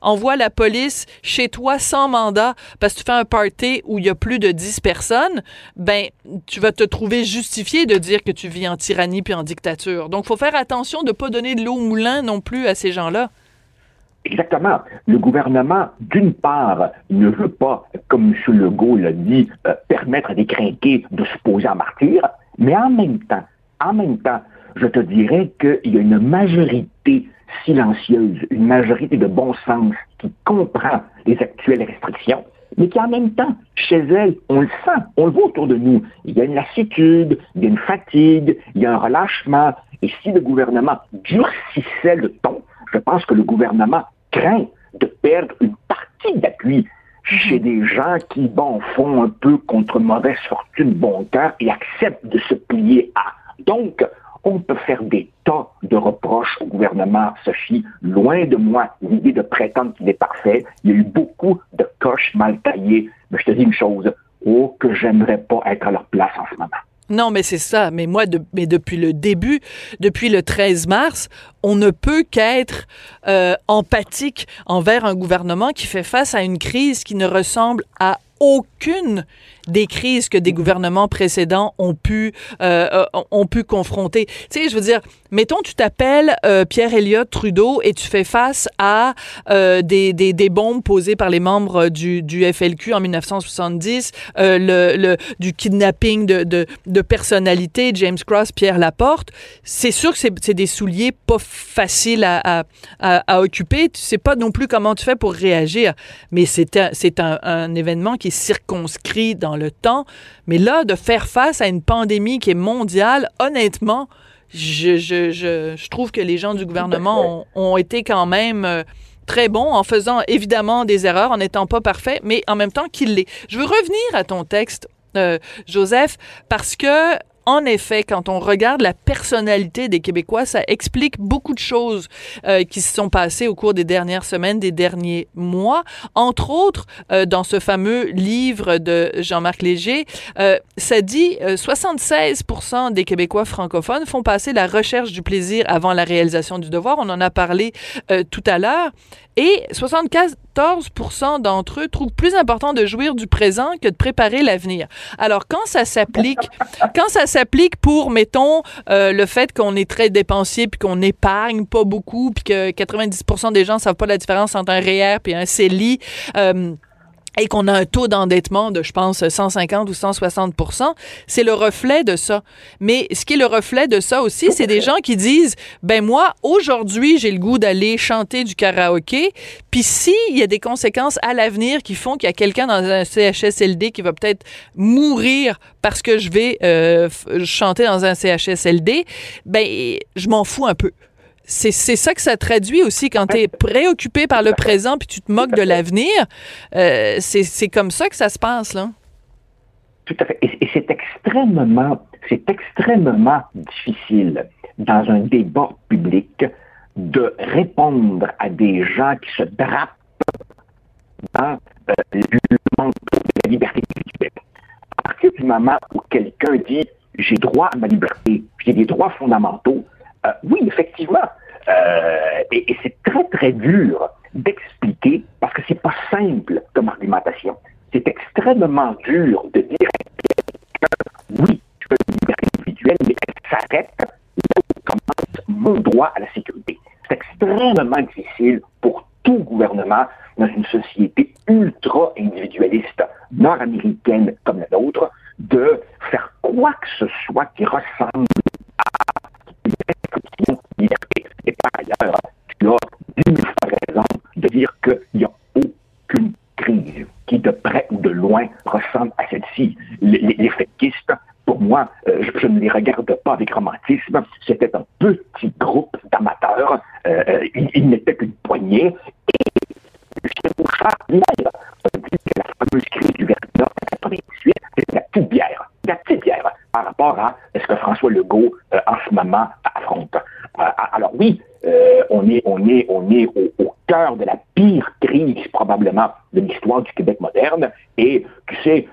envoie la police chez toi sans mandat parce que tu fais un party où il y a plus de 10 personnes, ben tu vas te trouver justifié de dire que tu vis en tyrannie puis en dictature. Donc faut faire attention de pas donner de l'eau au moulin non plus à ces gens-là. Exactement. Le gouvernement, d'une part, ne veut pas, comme M. Legault l'a dit, euh, permettre à des crinqués de se poser en martyr, mais en même temps, en même temps, je te dirais qu'il y a une majorité silencieuse, une majorité de bon sens qui comprend les actuelles restrictions, mais qui en même temps, chez elle, on le sent, on le voit autour de nous. Il y a une lassitude, il y a une fatigue, il y a un relâchement. Et si le gouvernement durcissait le ton, je pense que le gouvernement craint de perdre une partie d'appui chez des gens qui, bon, font un peu contre mauvaise fortune bon cœur et acceptent de se plier à. Donc, on peut faire des tas de reproches au gouvernement, Sophie. Loin de moi l'idée de prétendre qu'il est parfait. Il y a eu beaucoup de coches mal taillées. Mais je te dis une chose, oh, que j'aimerais pas être à leur place en ce moment. Non, mais c'est ça. Mais moi, depuis le début, depuis le 13 mars, on ne peut qu'être euh, empathique envers un gouvernement qui fait face à une crise qui ne ressemble à aucune des crises que des gouvernements précédents ont pu euh, euh, ont pu confronter. Tu sais, je veux dire, mettons tu t'appelles euh, Pierre Elliott Trudeau et tu fais face à des, des, des bombes posées par les membres du, FLQ en 1970, euh, le, le du kidnapping de, de, de personnalités, James Cross, Pierre Laporte. C'est sûr que c'est des souliers pas faciles à, à, occuper. Tu sais pas non plus comment tu fais pour réagir, mais c'est un, un événement qui est circonscrit dans le temps. Mais là, de faire face à une pandémie qui est mondiale, honnêtement, je, je, je, je trouve que les gens du gouvernement ont, ont été quand même euh, très bons en faisant évidemment des erreurs, en n'étant pas parfaits, mais en même temps qu'ils l'aient. Je veux revenir à ton texte, euh, Joseph, parce que en effet, quand on regarde la personnalité des Québécois, ça explique beaucoup de choses euh, qui se sont passées au cours des dernières semaines, des derniers mois. Entre autres, euh, dans ce fameux livre de Jean-Marc Léger, euh, ça dit euh, 76% des Québécois francophones font passer la recherche du plaisir avant la réalisation du devoir. On en a parlé tout à l'heure. Et 74% d'entre eux trouvent plus important de jouir du présent que de préparer l'avenir. Alors, quand ça s'applique, quand ça s'applique pour, mettons, euh, le fait qu'on est très dépensier puis qu'on épargne pas beaucoup puis que 90% des gens savent pas la différence entre un REER puis un CELI, euh, et qu'on a un taux d'endettement de, je pense, 150 ou 160% c'est le reflet de ça. Mais ce qui est le reflet de ça aussi, c'est des gens qui disent, ben moi, aujourd'hui, j'ai le goût d'aller chanter du karaoké, puis s'il y a des conséquences à l'avenir qui font qu'il y a quelqu'un dans un CHSLD qui va peut-être mourir parce que je vais euh, chanter dans un CHSLD, ben je m'en fous un peu. C'est c'est ça que ça traduit aussi quand tu es préoccupé par le présent puis tu te moques de l'avenir. Euh, c'est c'est comme ça que ça se passe, là. Tout à fait. Et, et c'est extrêmement, c'est extrêmement difficile dans un débat public de répondre à des gens qui se drapent dans euh, le manteau de la liberté moment où quelqu'un dit j'ai droit à ma liberté, j'ai des droits fondamentaux, euh, oui, effectivement. Euh, et, et c'est très, très dur d'expliquer parce que c'est pas simple comme argumentation. C'est extrêmement dur de dire que oui, je veux une liberté individuelle, mais elle s'arrête là où commence mon droit à la sécurité. C'est extrêmement difficile pour tout gouvernement dans une société ultra individualiste nord-américaine comme la nôtre de faire quoi que ce soit qui ressemble à une description de liberté. Par ailleurs, tu as dix raison de dire qu'il n'y a aucune crise qui, de près ou de loin, ressemble à celle-ci. Les, les, fétistes, pour moi, euh, je, ne les regarde pas avec romantisme. C'était un petit groupe d'amateurs. Euh, euh il, n'était qu'une poignée. Et Lucien Bouchard a dit que la fameuse crise du Verdun en 98, c'était la petite bière. La petite bière par rapport à ce que François Legault, euh, en ce moment, affronte. Alors oui, on est, on est, on est au, cœur de la pire crise probablement de l'histoire du Québec moderne. Et tu sais,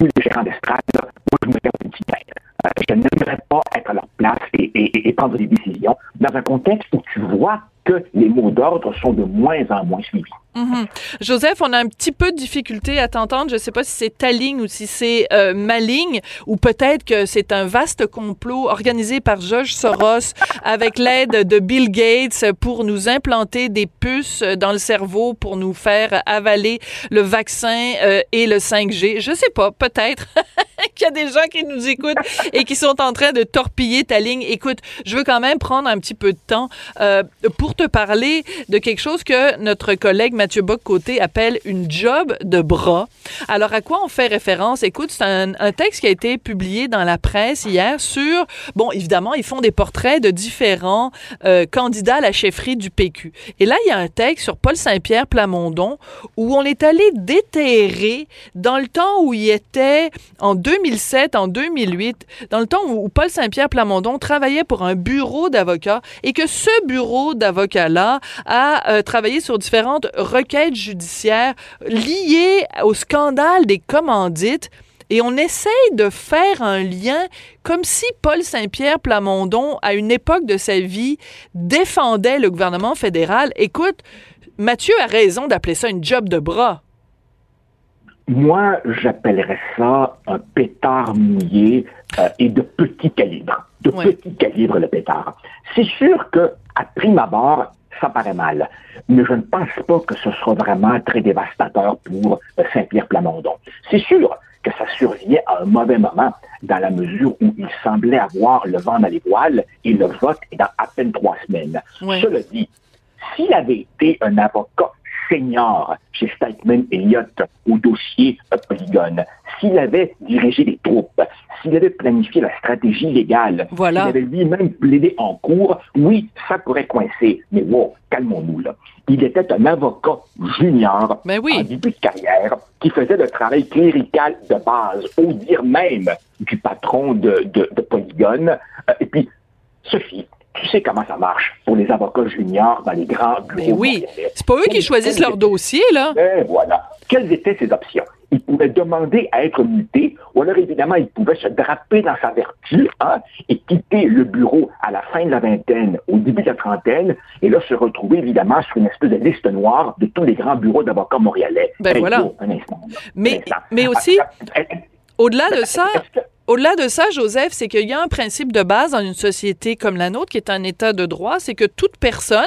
nous, les gérants d'estrade, moi, je me fais une petite tête. Euh, je n'aimerais pas être à leur place et, prendre des décisions dans un contexte où tu vois que les mots d'ordre sont de moins en moins suivis. -hmm. Joseph, on a un petit peu de difficulté à t'entendre. Je ne sais pas si c'est ta ligne ou si c'est euh, ma ligne, ou peut-être que c'est un vaste complot organisé par George Soros avec l'aide de Bill Gates pour nous implanter des puces dans le cerveau pour nous faire avaler le vaccin euh, et le 5G. Je sais pas, peut-être qu'il y a des gens qui nous écoutent et qui sont en train de torpiller ta ligne. Écoute, je veux quand même prendre un petit peu de temps euh, pour te parler de quelque chose que notre collègue Mathieu Bock-Côté appelle une job de bras. Alors, à quoi on fait référence? Écoute, c'est un, texte qui a été publié dans la presse hier sur, bon, évidemment, ils font des portraits de différents euh, candidats à la chefferie du PQ. Et là, il y a un texte sur Paul Saint-Pierre Plamondon où on est allé déterrer dans le temps où il était en 2007, en 2008, dans le temps où Paul Saint-Pierre Plamondon travaillait pour un bureau d'avocats et que ce bureau d'avocats-là a euh, travaillé sur différentes requêtes judiciaires liées au scandale des commandites. Et on essaye de faire un lien comme si Paul Saint-Pierre Plamondon, à une époque de sa vie, défendait le gouvernement fédéral. Écoute, Mathieu a raison d'appeler ça une job de bras. Moi, j'appellerais ça un pétard mouillé euh, et de petit calibre. De ouais. petit calibre, le pétard. C'est sûr que, à prime abord, ça paraît mal. Mais je ne pense pas que ce soit vraiment très dévastateur pour Saint-Pierre Plamondon. C'est sûr que ça survient à un mauvais moment, dans la mesure où il semblait avoir le vent dans les voiles et le vote est dans à peine trois semaines. Oui. Cela dit, s'il avait été un avocat senior chez Stikeman Elliott au dossier Polygone, s'il avait dirigé les troupes, s'il avait planifié la stratégie légale, voilà. s'il avait lui-même plaidé en cours, oui, ça pourrait coincer. Mais wow, calmons-nous là. Il était un avocat junior Mais oui. en début de carrière qui faisait le travail clérical de base, au dire même du patron de, de, de Polygone. Euh, et puis, Sophie, tu sais comment ça marche pour les avocats juniors dans les grands bureaux. Mais oui, c'est pas eux qui choisissent leur dossier, là. Ben voilà. Quelles étaient ces options? Il pouvait demander à être muté, ou alors évidemment, il pouvait se draper dans sa vertu hein, et quitter le bureau à la fin de la vingtaine, au début de la trentaine, et là se retrouver évidemment sur une espèce de liste noire de tous les grands bureaux d'avocats montréalais. Ben hey, voilà. Oh, un instant, mais, un instant. mais aussi, ah, au-delà de ça, au-delà de ça, Joseph, c'est qu'il y a un principe de base dans une société comme la nôtre, qui est un état de droit, c'est que toute personne,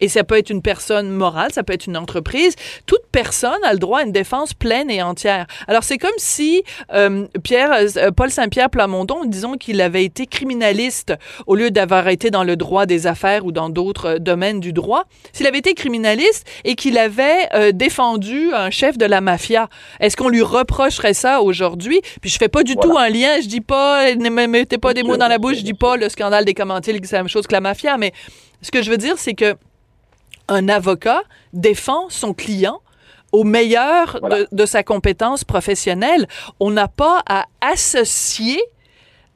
et ça peut être une personne morale, ça peut être une entreprise, toute personne a le droit à une défense pleine et entière. Alors c'est comme si euh, Pierre, euh, Paul Saint-Pierre Plamondon, disons qu'il avait été criminaliste au lieu d'avoir été dans le droit des affaires ou dans d'autres domaines du droit. S'il avait été criminaliste et qu'il avait euh, défendu un chef de la mafia, est-ce qu'on lui reprocherait ça aujourd'hui? Puis je fais pas du voilà. tout un lien je dis pas, ne me mettez pas des mots dans la bouche, je dis pas le scandale des commentaires, c'est la même chose que la mafia, mais ce que je veux dire, c'est que un avocat défend son client au meilleur voilà. de, de, sa compétence professionnelle. On n'a pas à associer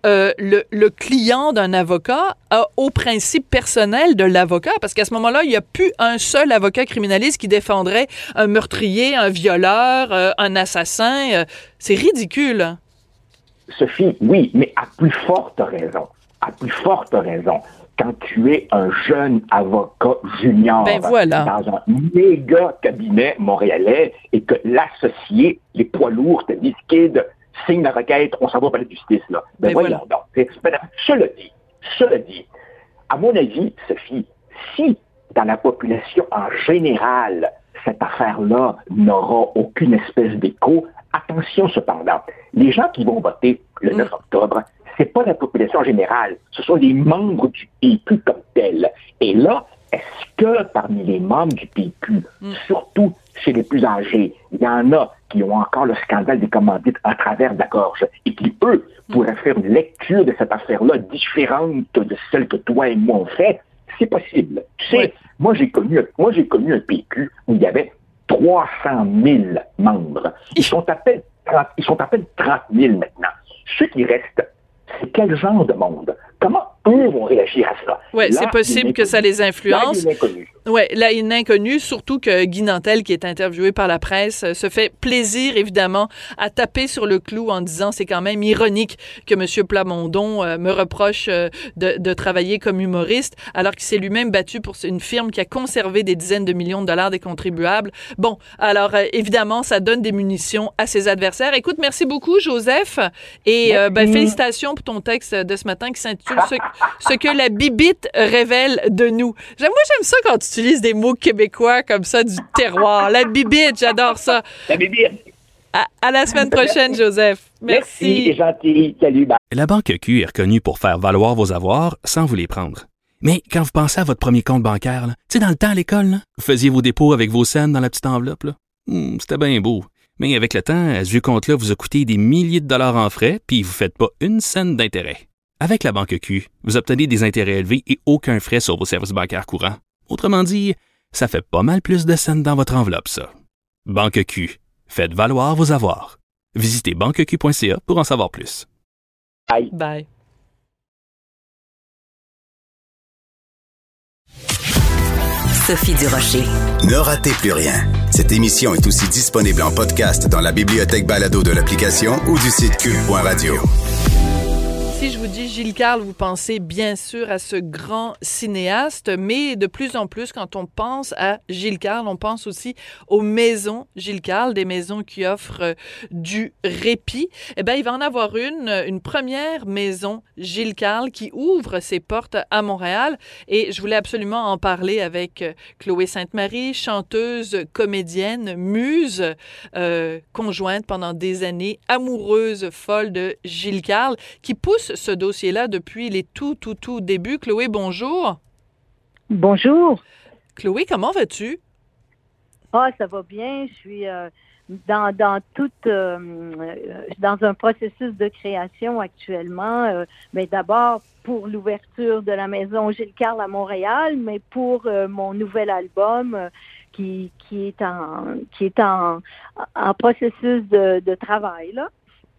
euh, le, le, client d'un avocat au principe personnel de l'avocat, parce qu'à ce moment-là, il n'y a plus un seul avocat criminaliste qui défendrait un meurtrier, un violeur, euh, un assassin. Euh, c'est ridicule. Sophie, oui, mais à plus forte raison. À plus forte raison quand tu es un jeune avocat junior ben dans un méga cabinet montréalais et que l'associé, les poids lourds te disent Kid, signe la requête, on s'en va par la justice. Là. Ben, ben voyons donc. Ben, cela dit, cela dit, à mon avis, Sophie, si dans la population en général, cette affaire-là n'aura aucune espèce d'écho, attention cependant, les gens qui vont voter le 9 mm. octobre, c'est pas la population générale, ce sont les membres du PQ comme tels. Et là, est-ce que parmi les membres du PQ, mm. surtout chez les plus âgés, il y en a qui ont encore le scandale des commandites à travers la gorge et qui, eux, mm. pourraient faire une lecture de cette affaire-là différente de celle que toi et moi on fait? C'est possible. Tu sais, moi j'ai connu, moi j'ai connu un PQ où il y avait 300 000 membres. Ils sont à peine 30, ils sont à peine 30 000 maintenant. Ceux qui restent c'est quel genre de monde? Comment eux vont réagir à ça? Oui, c'est possible que ça les influence. Oui, là, une inconnue, surtout que Guy Nantel, qui est interviewé par la presse, euh, se fait plaisir, évidemment, à taper sur le clou en disant c'est quand même ironique que M. Plamondon euh, me reproche euh, de, de, travailler comme humoriste, alors qu'il s'est lui-même battu pour une firme qui a conservé des dizaines de millions de dollars des contribuables. Bon, alors, évidemment, ça donne des munitions à ses adversaires. Écoute, merci beaucoup, Joseph, et ben, félicitations pour ton texte de ce matin qui s'intitule ce, que la bibite révèle de nous. Moi, j'aime ça quand tu utilises des mots québécois comme ça du terroir. La bibite, j'adore ça. La bibite. À, la semaine prochaine, Joseph. Merci. Merci, gentil. Salut. La Banque Q est reconnue pour faire valoir vos avoirs sans vous les prendre. Mais quand vous pensez à votre premier compte bancaire, tu sais, dans le temps à l'école, vous faisiez vos dépôts avec vos scènes dans la petite enveloppe. Hmm, c'était bien beau. Mais avec le temps, à ce compte-là vous a coûté des milliers de dollars en frais, puis vous ne faites pas une scène d'intérêt. Avec la banque Q, vous obtenez des intérêts élevés et aucun frais sur vos services bancaires courants. Autrement dit, ça fait pas mal plus de scènes dans votre enveloppe, ça. Banque Q, faites valoir vos avoirs. Visitez banqueq.ca pour en savoir plus. Bye. Bye. Sophie Durocher. Ne ratez plus rien. Cette émission est aussi disponible en podcast dans la bibliothèque balado de l'application ou du site cube.radio. Si je vous dis Gilles Carle, vous pensez bien sûr à ce grand cinéaste, mais de plus en plus, quand on pense à Gilles Carle, on pense aussi aux maisons Gilles Carle, des maisons qui offrent euh, du répit. Eh bien, il va en avoir une, une première maison Gilles Carle qui ouvre ses portes à Montréal. Et je voulais absolument en parler avec euh, Chloé Sainte-Marie, chanteuse, comédienne, muse, euh, conjointe pendant des années, amoureuse folle de Gilles Carle, qui pousse ce dossier-là depuis les tout, tout, tout débuts. Chloé, bonjour. Bonjour. Chloé, comment vas-tu? Ah, ça va bien. Je suis euh, dans, dans toute euh, dans un processus de création actuellement. mais euh, d'abord pour l'ouverture de la maison Gilles Carle à Montréal, mais pour mon nouvel album qui, qui est en qui est en, en processus de, de travail là.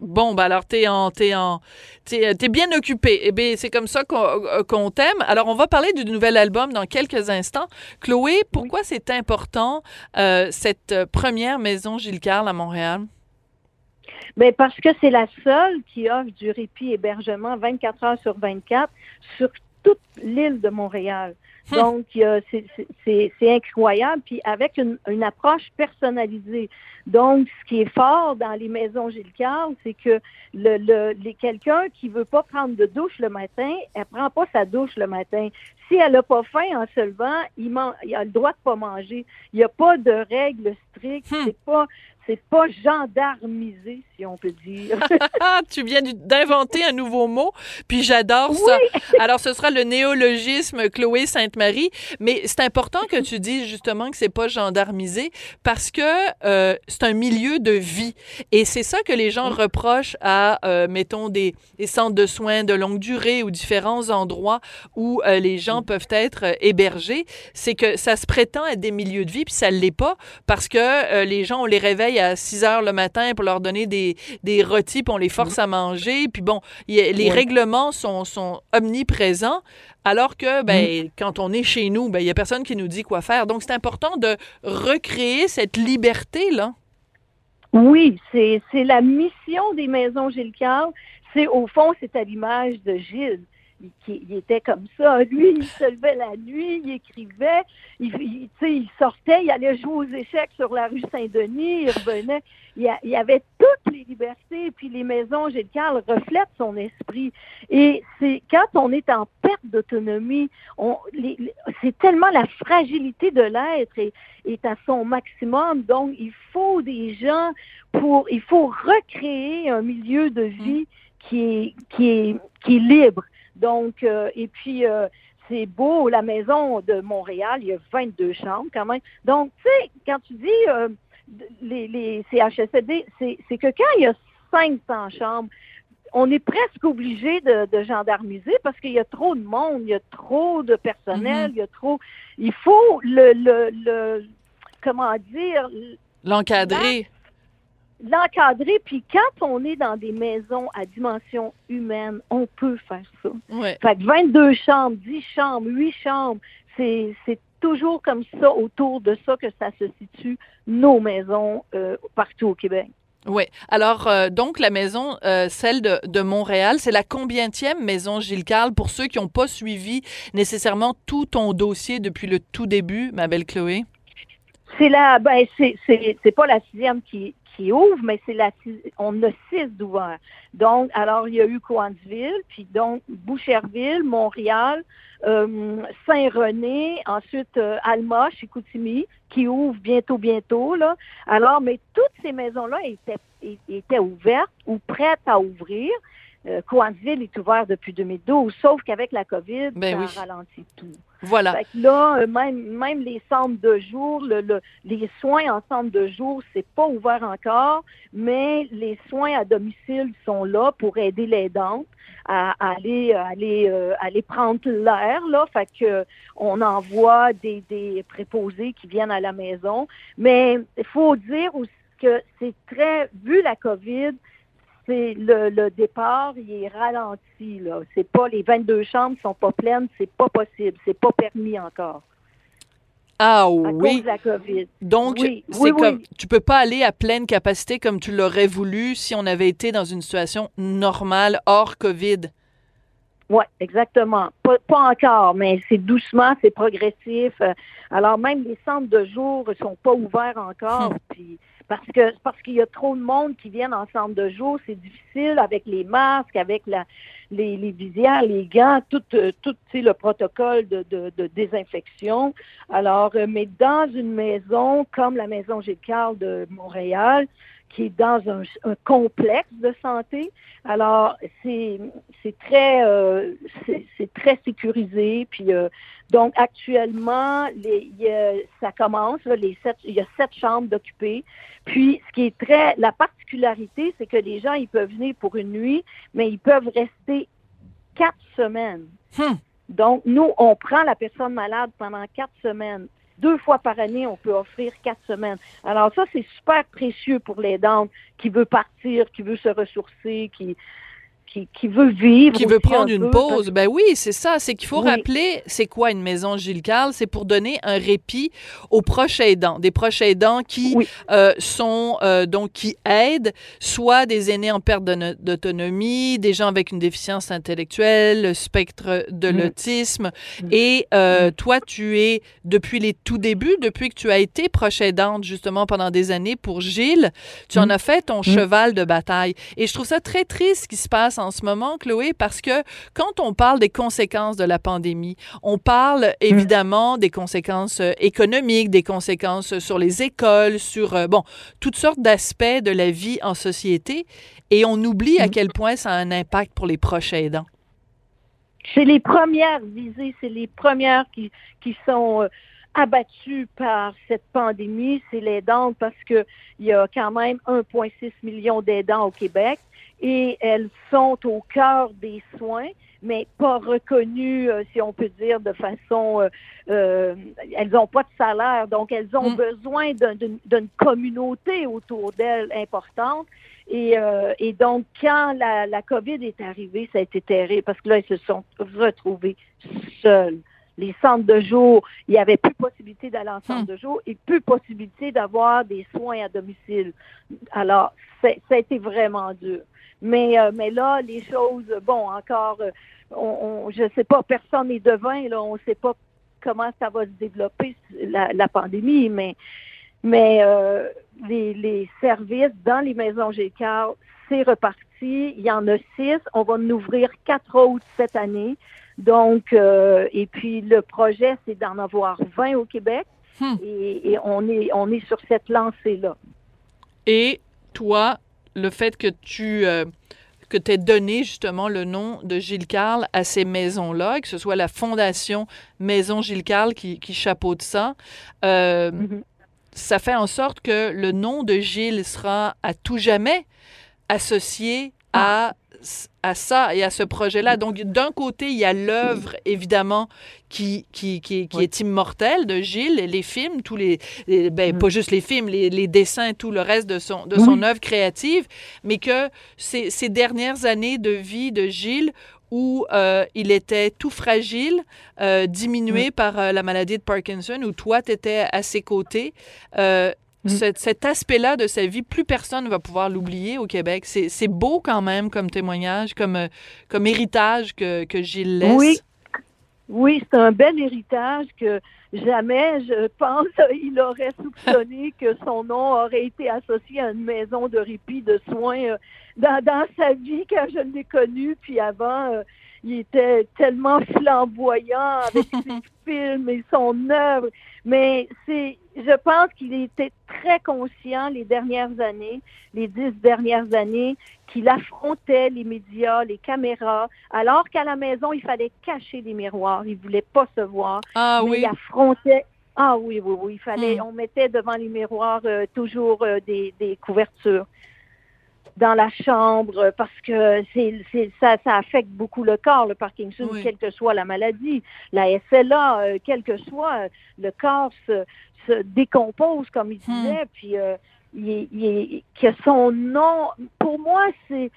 Bon, ben alors t'es en, t'es en, t'es, bien occupé. Eh bien, c'est comme ça euh, qu'on, t'aime. Alors, on va parler du nouvel album dans quelques instants. Chloé, pourquoi c'est important euh, cette première maison Gilles Carle à Montréal? Bien, parce que c'est la seule qui offre du répit hébergement 24 heures sur 24 sur toute l'île de Montréal. Hum. Donc, c'est incroyable. Puis avec une, une, approche personnalisée. Donc, ce qui est fort dans les maisons Gilles Carle, c'est que le, le, quelqu'un qui veut pas prendre de douche le matin, elle prend pas sa douche le matin. Si elle n'a pas faim en se levant, il, il a le droit de pas manger. Il n'y a pas de règles strictes. Hum. C'est pas c'est pas gendarmisé, si on peut dire. tu viens d'inventer un nouveau mot, puis j'adore ça. Alors, ce sera le néologisme Chloé Sainte-Marie, mais c'est important que tu dises justement que c'est pas gendarmisé parce que euh, c'est un milieu de vie. Et c'est ça que les gens reprochent à, euh, mettons, des, des, centres de soins de longue durée ou différents endroits où euh, les gens peuvent être hébergés. C'est que ça se prétend être des milieux de vie, puis ça l'est pas parce que les gens, on les réveille réveille à 6 heures le matin pour leur donner des, des rôtis, puis on les force à manger. Puis bon, les règlements sont, sont omniprésents. Alors que, ben, quand on est chez nous, ben, il n'y a personne qui nous dit quoi faire. Donc, c'est important de recréer cette liberté-là. Oui, c'est la mission des maisons Gilles Carl. C'est, au fond, c'est à l'image de Gilles il, était comme ça. Lui, il se levait la nuit, il écrivait, il, il, il sortait, il allait jouer aux échecs sur la rue Saint-Denis, il revenait. Il, y avait toutes les libertés, puis les maisons Gilles Carl reflètent son esprit. Et c'est quand on est en perte d'autonomie, c'est tellement la fragilité de l'être est, est à son maximum. Donc, il faut des gens pour, il faut recréer un milieu de vie qui est, qui est, qui est libre. Donc, euh, et puis, euh, c'est beau, la maison de Montréal, il y a 22 chambres quand même. Donc, tu sais, quand tu dis euh, les, les CHSLD, c'est que quand il y a 500 chambres, on est presque obligé de, de gendarmiser parce qu'il y a trop de monde, il y a trop de personnel, mm-hmm. il y a trop. Il faut le, le, le comment dire. L'encadrer l'encadrer. Puis quand on est dans des maisons à dimension humaine, on peut faire ça. Fait que 22 chambres, 10 chambres, 8 chambres, c'est toujours comme ça, autour de ça, que ça se situe, nos maisons euh, partout au Québec. Oui. Alors, euh, donc, la maison, euh, celle de, de Montréal, c'est la combientième maison Gilles Carle pour ceux qui n'ont pas suivi nécessairement tout ton dossier depuis le tout début, ma belle Chloé? C'est la, ben, c'est pas la sixième qui, qui ouvre, mais c'est la on a six d'ouverts. Donc, alors il y a eu Coansville, puis donc Boucherville, Montréal, euh, Saint-René, ensuite euh, Alma, Chicoutimi, qui ouvre bientôt, bientôt. Alors, mais toutes ces maisons-là étaient ouvertes ou prêtes à ouvrir. Euh, Coansville est ouvert depuis 2012, sauf qu'avec la COVID, ben ça a ralenti tout. Voilà. Fait que là, euh, même, même les centres de jour, le, les soins en centre de jour, c'est pas ouvert encore, mais les soins à domicile sont là pour aider les dents à, aller aller euh, aller prendre l'air là fait que on envoie des, des préposés qui viennent à la maison mais il faut dire aussi que c'est très vu la Covid c'est le, départ, il est ralenti. Là. C'est pas les 22 chambres sont pas pleines, c'est pas possible, c'est pas permis encore. Ah oui. de la COVID. Donc, c'est comme tu peux pas aller à pleine capacité comme tu l'aurais voulu si on avait été dans une situation normale hors COVID. Oui, exactement. Pas, pas, encore, mais c'est doucement, c'est progressif. Alors même les centres de jour sont pas ouverts encore. Hum. Puis parce que parce qu'il y a trop de monde qui viennent en centre de jour, c'est difficile avec les masques, avec la, les, les visières, les gants, tout, euh, tout le protocole de, de, de, désinfection. Alors, euh, mais dans une maison comme la maison Gilles Carl de Montréal, qui est dans un, complexe de santé. Alors, c'est très euh, c'est très sécurisé. Puis euh, donc actuellement, les, ça commence. les sept, il y a sept chambres d'occupés. Puis ce qui est très la particularité, c'est que les gens ils peuvent venir pour une nuit, mais ils peuvent rester quatre semaines. Hmm. Donc, nous, on prend la personne malade pendant quatre semaines deux fois par année, on peut offrir quatre semaines. Alors ça, c'est super précieux pour les dents qui veut partir, qui veut se ressourcer, qui qui, veut vivre. Qui veut prendre une pause. Ben oui, c'est ça. C'est qu'il faut rappeler, c'est quoi une maison Gilles Carle? C'est pour donner un répit aux proches aidants. Des proches aidants qui euh, sont, euh, donc, qui aident soit des aînés en perte d'autonomie, des gens avec une déficience intellectuelle, le spectre de mm. l'autisme. Mm. Et euh, mm. toi, tu es, depuis les tout débuts, depuis que tu as été proche aidante, justement, pendant des années pour Gilles, tu en as fait ton cheval de bataille. Et je trouve ça très triste ce qui se passe en ce moment, Chloé, parce que quand on parle des conséquences de la pandémie, on parle évidemment des conséquences euh, économiques, des conséquences sur les écoles, sur, euh, bon, toutes sortes d'aspects de la vie en société, et on oublie à quel point ça a un impact pour les proches aidants. C'est les premières visées, c'est les premières qui, qui sont euh, abattues par cette pandémie, c'est les dents parce qu'il y a quand même 1,6 million d'aidants au Québec et elles sont au cœur des soins, mais pas reconnues, euh, si on peut dire, de façon... Euh, euh, elles n'ont pas de salaire, donc elles ont Mm. besoin d'un- d'une communauté autour d'elles importante. Et, euh, et donc, quand la, la COVID est arrivée, ça a été terrible parce que là, ils se sont retrouvés seuls. Les centres de jour, il n'y avait plus possibilité d'aller en centre Hmm. de jour et plus possibilité d'avoir des soins à domicile. Alors, ça a été vraiment dur. Mais, euh, mais là, les choses, bon, encore, euh, on, on- je ne sais pas, personne n'est devin, là, on ne sait pas comment ça va se développer, la, la pandémie, mais, mais euh, les, les services dans les maisons GCAR, c'est reparti. Il y en a six. On va en ouvrir quatre autres cette année. Donc, euh, et puis le projet, c'est d'en avoir 20 au Québec. Hmm. Et, et on est on est sur cette lancée-là. Et toi, le fait que tu euh, que aies donné justement le nom de Gilles Carle à ces maisons-là, et que ce soit la fondation Maison Gilles Carle qui, qui chapeaute ça, euh, Mhm. ça fait en sorte que le nom de Gilles sera à tout jamais associé à, à ça et à ce projet-là. Donc, d'un côté, il y a l'œuvre, évidemment, qui, qui, qui, qui Oui. est immortelle de Gilles, les films, tous les, les- ben, Mm. pas juste les films, les, les dessins, tout le reste de son, de son œuvre créative, mais que ces, ces dernières années de vie de Gilles, où euh, il était tout fragile, euh, diminué par euh, la maladie de Parkinson, où toi, tu étais à ses côtés. Euh, Mm. cet, cet aspect-là de sa vie, plus personne ne va pouvoir l'oublier au Québec. C'est beau quand même comme témoignage, comme, euh, comme héritage que, que Gilles laisse. Oui. Oui, c'est un bel héritage que jamais, je pense, il aurait soupçonné que son nom aurait été associé à une maison de répit, de soins euh, dans, dans sa vie quand je l'ai connu. Puis avant, euh, il était tellement flamboyant avec ses films et son œuvre. Mais c'est, je pense qu'il était très conscient les dernières années, les dix dernières années, qu'il affrontait les médias, les caméras, alors qu'à la maison, il fallait cacher les miroirs. Il voulait pas se voir. Ah mais oui. il affrontait. Ah oui, oui, oui. Il fallait, Hmm. on mettait devant les miroirs euh, toujours euh, des, des couvertures dans la chambre parce que c'est, c'est, ça, ça affecte beaucoup le corps, le Parkinson, Oui. quelle que soit la maladie. La SLA, euh, quel que soit, euh, le corps se, se décompose, comme il Hmm. disait, puis euh, il, est- il que son nom, pour moi, c'est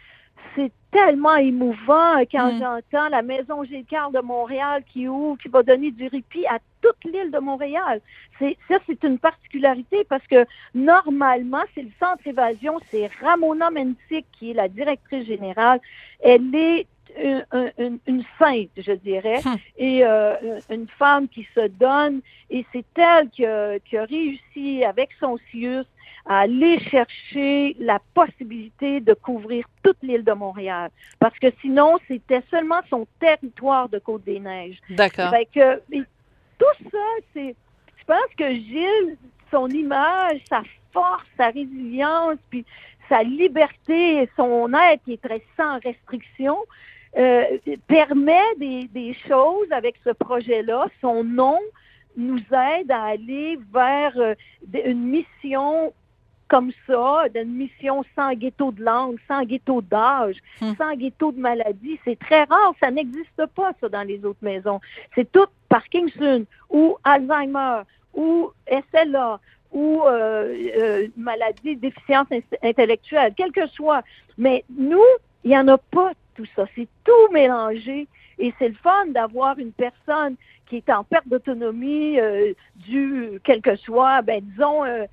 c'est tellement émouvant euh, quand Mm. j'entends la Maison Gilles-Carle de Montréal qui ouvre, qui va donner du répit à toute l'île de Montréal. C'est, ça, c'est une particularité parce que normalement, c'est le centre évasion, c'est Ramona Mencic qui est la directrice générale. Elle est une, une- une sainte, je dirais, Hum. et euh, une femme qui se donne, et c'est elle qui a, qui a réussi avec son CIUS à aller chercher la possibilité de couvrir toute l'île de Montréal. Parce que sinon, c'était seulement son territoire de Côte-des-Neiges. D'accord. Fait que, tout ça, c'est. Je pense que Gilles, son image, sa force, sa résilience, puis sa liberté, son être qui est très sans restriction, euh, permet des, des choses avec ce projet-là. Son nom nous aide à aller vers euh, une mission comme ça, d'une mission sans ghetto de langue, sans ghetto d'âge, Hmm. sans ghetto de maladie. C'est très rare, ça n'existe pas, ça, dans les autres maisons. C'est tout Parkinson ou Alzheimer ou SLA ou euh, euh, maladie, déficience in- intellectuelle, quel que soit. Mais nous, il n'y en a pas tout ça. C'est tout mélangé. Et c'est le fun d'avoir une personne qui est en perte d'autonomie euh, due, quel que soit, ben disons, euh,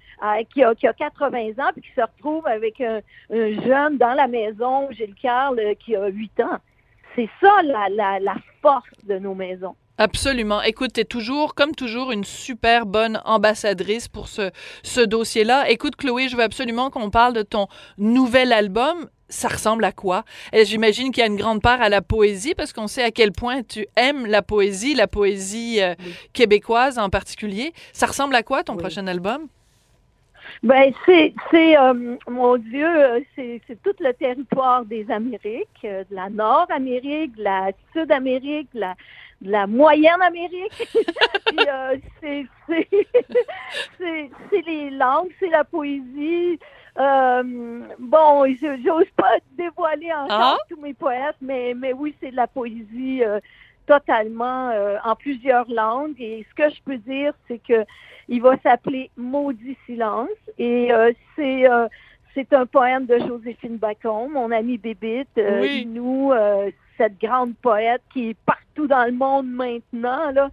qui, a, qui a 80 ans, puis qui se retrouve avec un, un jeune dans la maison, Gilles Carle, qui a 8 ans. C'est ça la, la, la force de nos maisons. Absolument. Écoute, tu es toujours, comme toujours, une super bonne ambassadrice pour ce, ce dossier-là. Écoute, Chloé, je veux absolument qu'on parle de ton nouvel album. Ça ressemble à quoi? Et J'imagine qu'il y a une grande part à la poésie, parce qu'on sait à quel point tu aimes la poésie, la poésie euh, Oui. québécoise en particulier. Ça ressemble à quoi, ton Oui. prochain album? Ben c'est c'est euh, mon Dieu, c'est c'est tout le territoire des Amériques, euh, de la Nord-Amérique, de la Sud-Amérique, de la de la moyenne Amérique. Puis euh, c'est c'est c'est c'est les langues, c'est la poésie. Euh, bon, je- j'ose pas dévoiler encore Ah? tous mes poètes, mais, mais oui, c'est de la poésie euh, totalement euh, en plusieurs langues. Et ce que je peux dire, c'est que il va s'appeler Maudit silence. Et euh, c'est euh, c'est un poème de Joséphine Bacon, mon amie Bébite, euh, Oui. nous, euh, cette grande poète qui est partout dans le monde maintenant, là,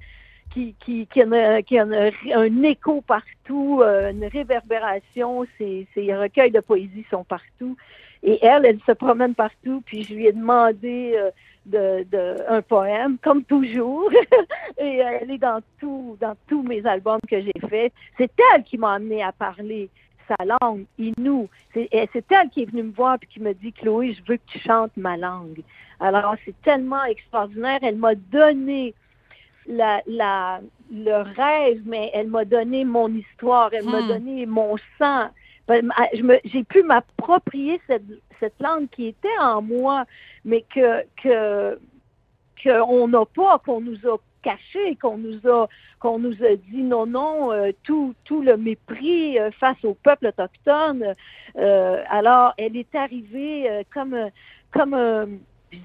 qui, qui, qui a, qui a un écho partout, euh, une réverbération. Ses, ses recueils de poésie sont partout. Et elle, elle se promène partout. Puis je lui ai demandé euh, de, de, un poème, comme toujours. Et elle est dans tout, dans tous mes albums que j'ai faits. C'est elle qui m'a amené à parler sa langue, Inou. C'est elle qui est venue me voir et qui me dit, Chloé, je veux que tu chantes ma langue. Alors, c'est tellement extraordinaire. Elle m'a donné la, la, le rêve, mais elle m'a donné mon histoire, elle m'a Hmm. donné mon sang. Ben, J'ai pu m'approprier cette, cette langue qui était en moi, mais que que qu'on n'a pas, qu'on nous a caché, qu'on nous a qu'on nous a dit non non euh, tout tout le mépris euh, face au peuple autochtone. Euh, alors elle est arrivée euh, comme comme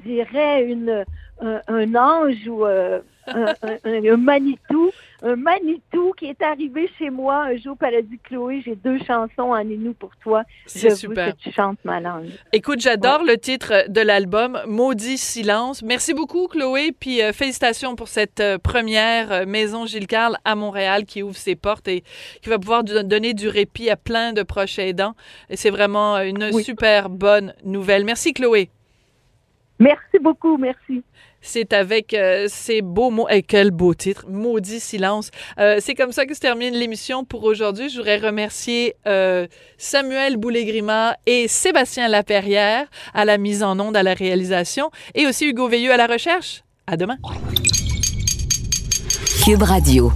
je dirais une un, un ange ou euh, un, un- un- un Manitou, un Manitou qui est arrivé chez moi un jour, puis elle a dit Chloé, j'ai deux chansons en Inou pour toi. C'est super. que tu chantes ma langue. Écoute, j'adore le titre de l'album, Maudit silence. Merci beaucoup, Chloé, puis euh, félicitations pour cette euh, première maison Gilles Carle à Montréal qui ouvre ses portes et qui va pouvoir donner du répit à plein de proches aidants. Et c'est vraiment une Oui. super bonne nouvelle. Merci, Chloé. Merci beaucoup, merci. C'est avec euh, ces beaux mots. Et quel beau titre, Maudit silence. Euh, c'est comme ça que se termine l'émission pour aujourd'hui. Je voudrais remercier euh, Samuel Boulay-Grima et Sébastien Laperrière à la mise en onde, à la réalisation, et aussi Hugo Veilleux à la recherche. À demain. Cube Radio.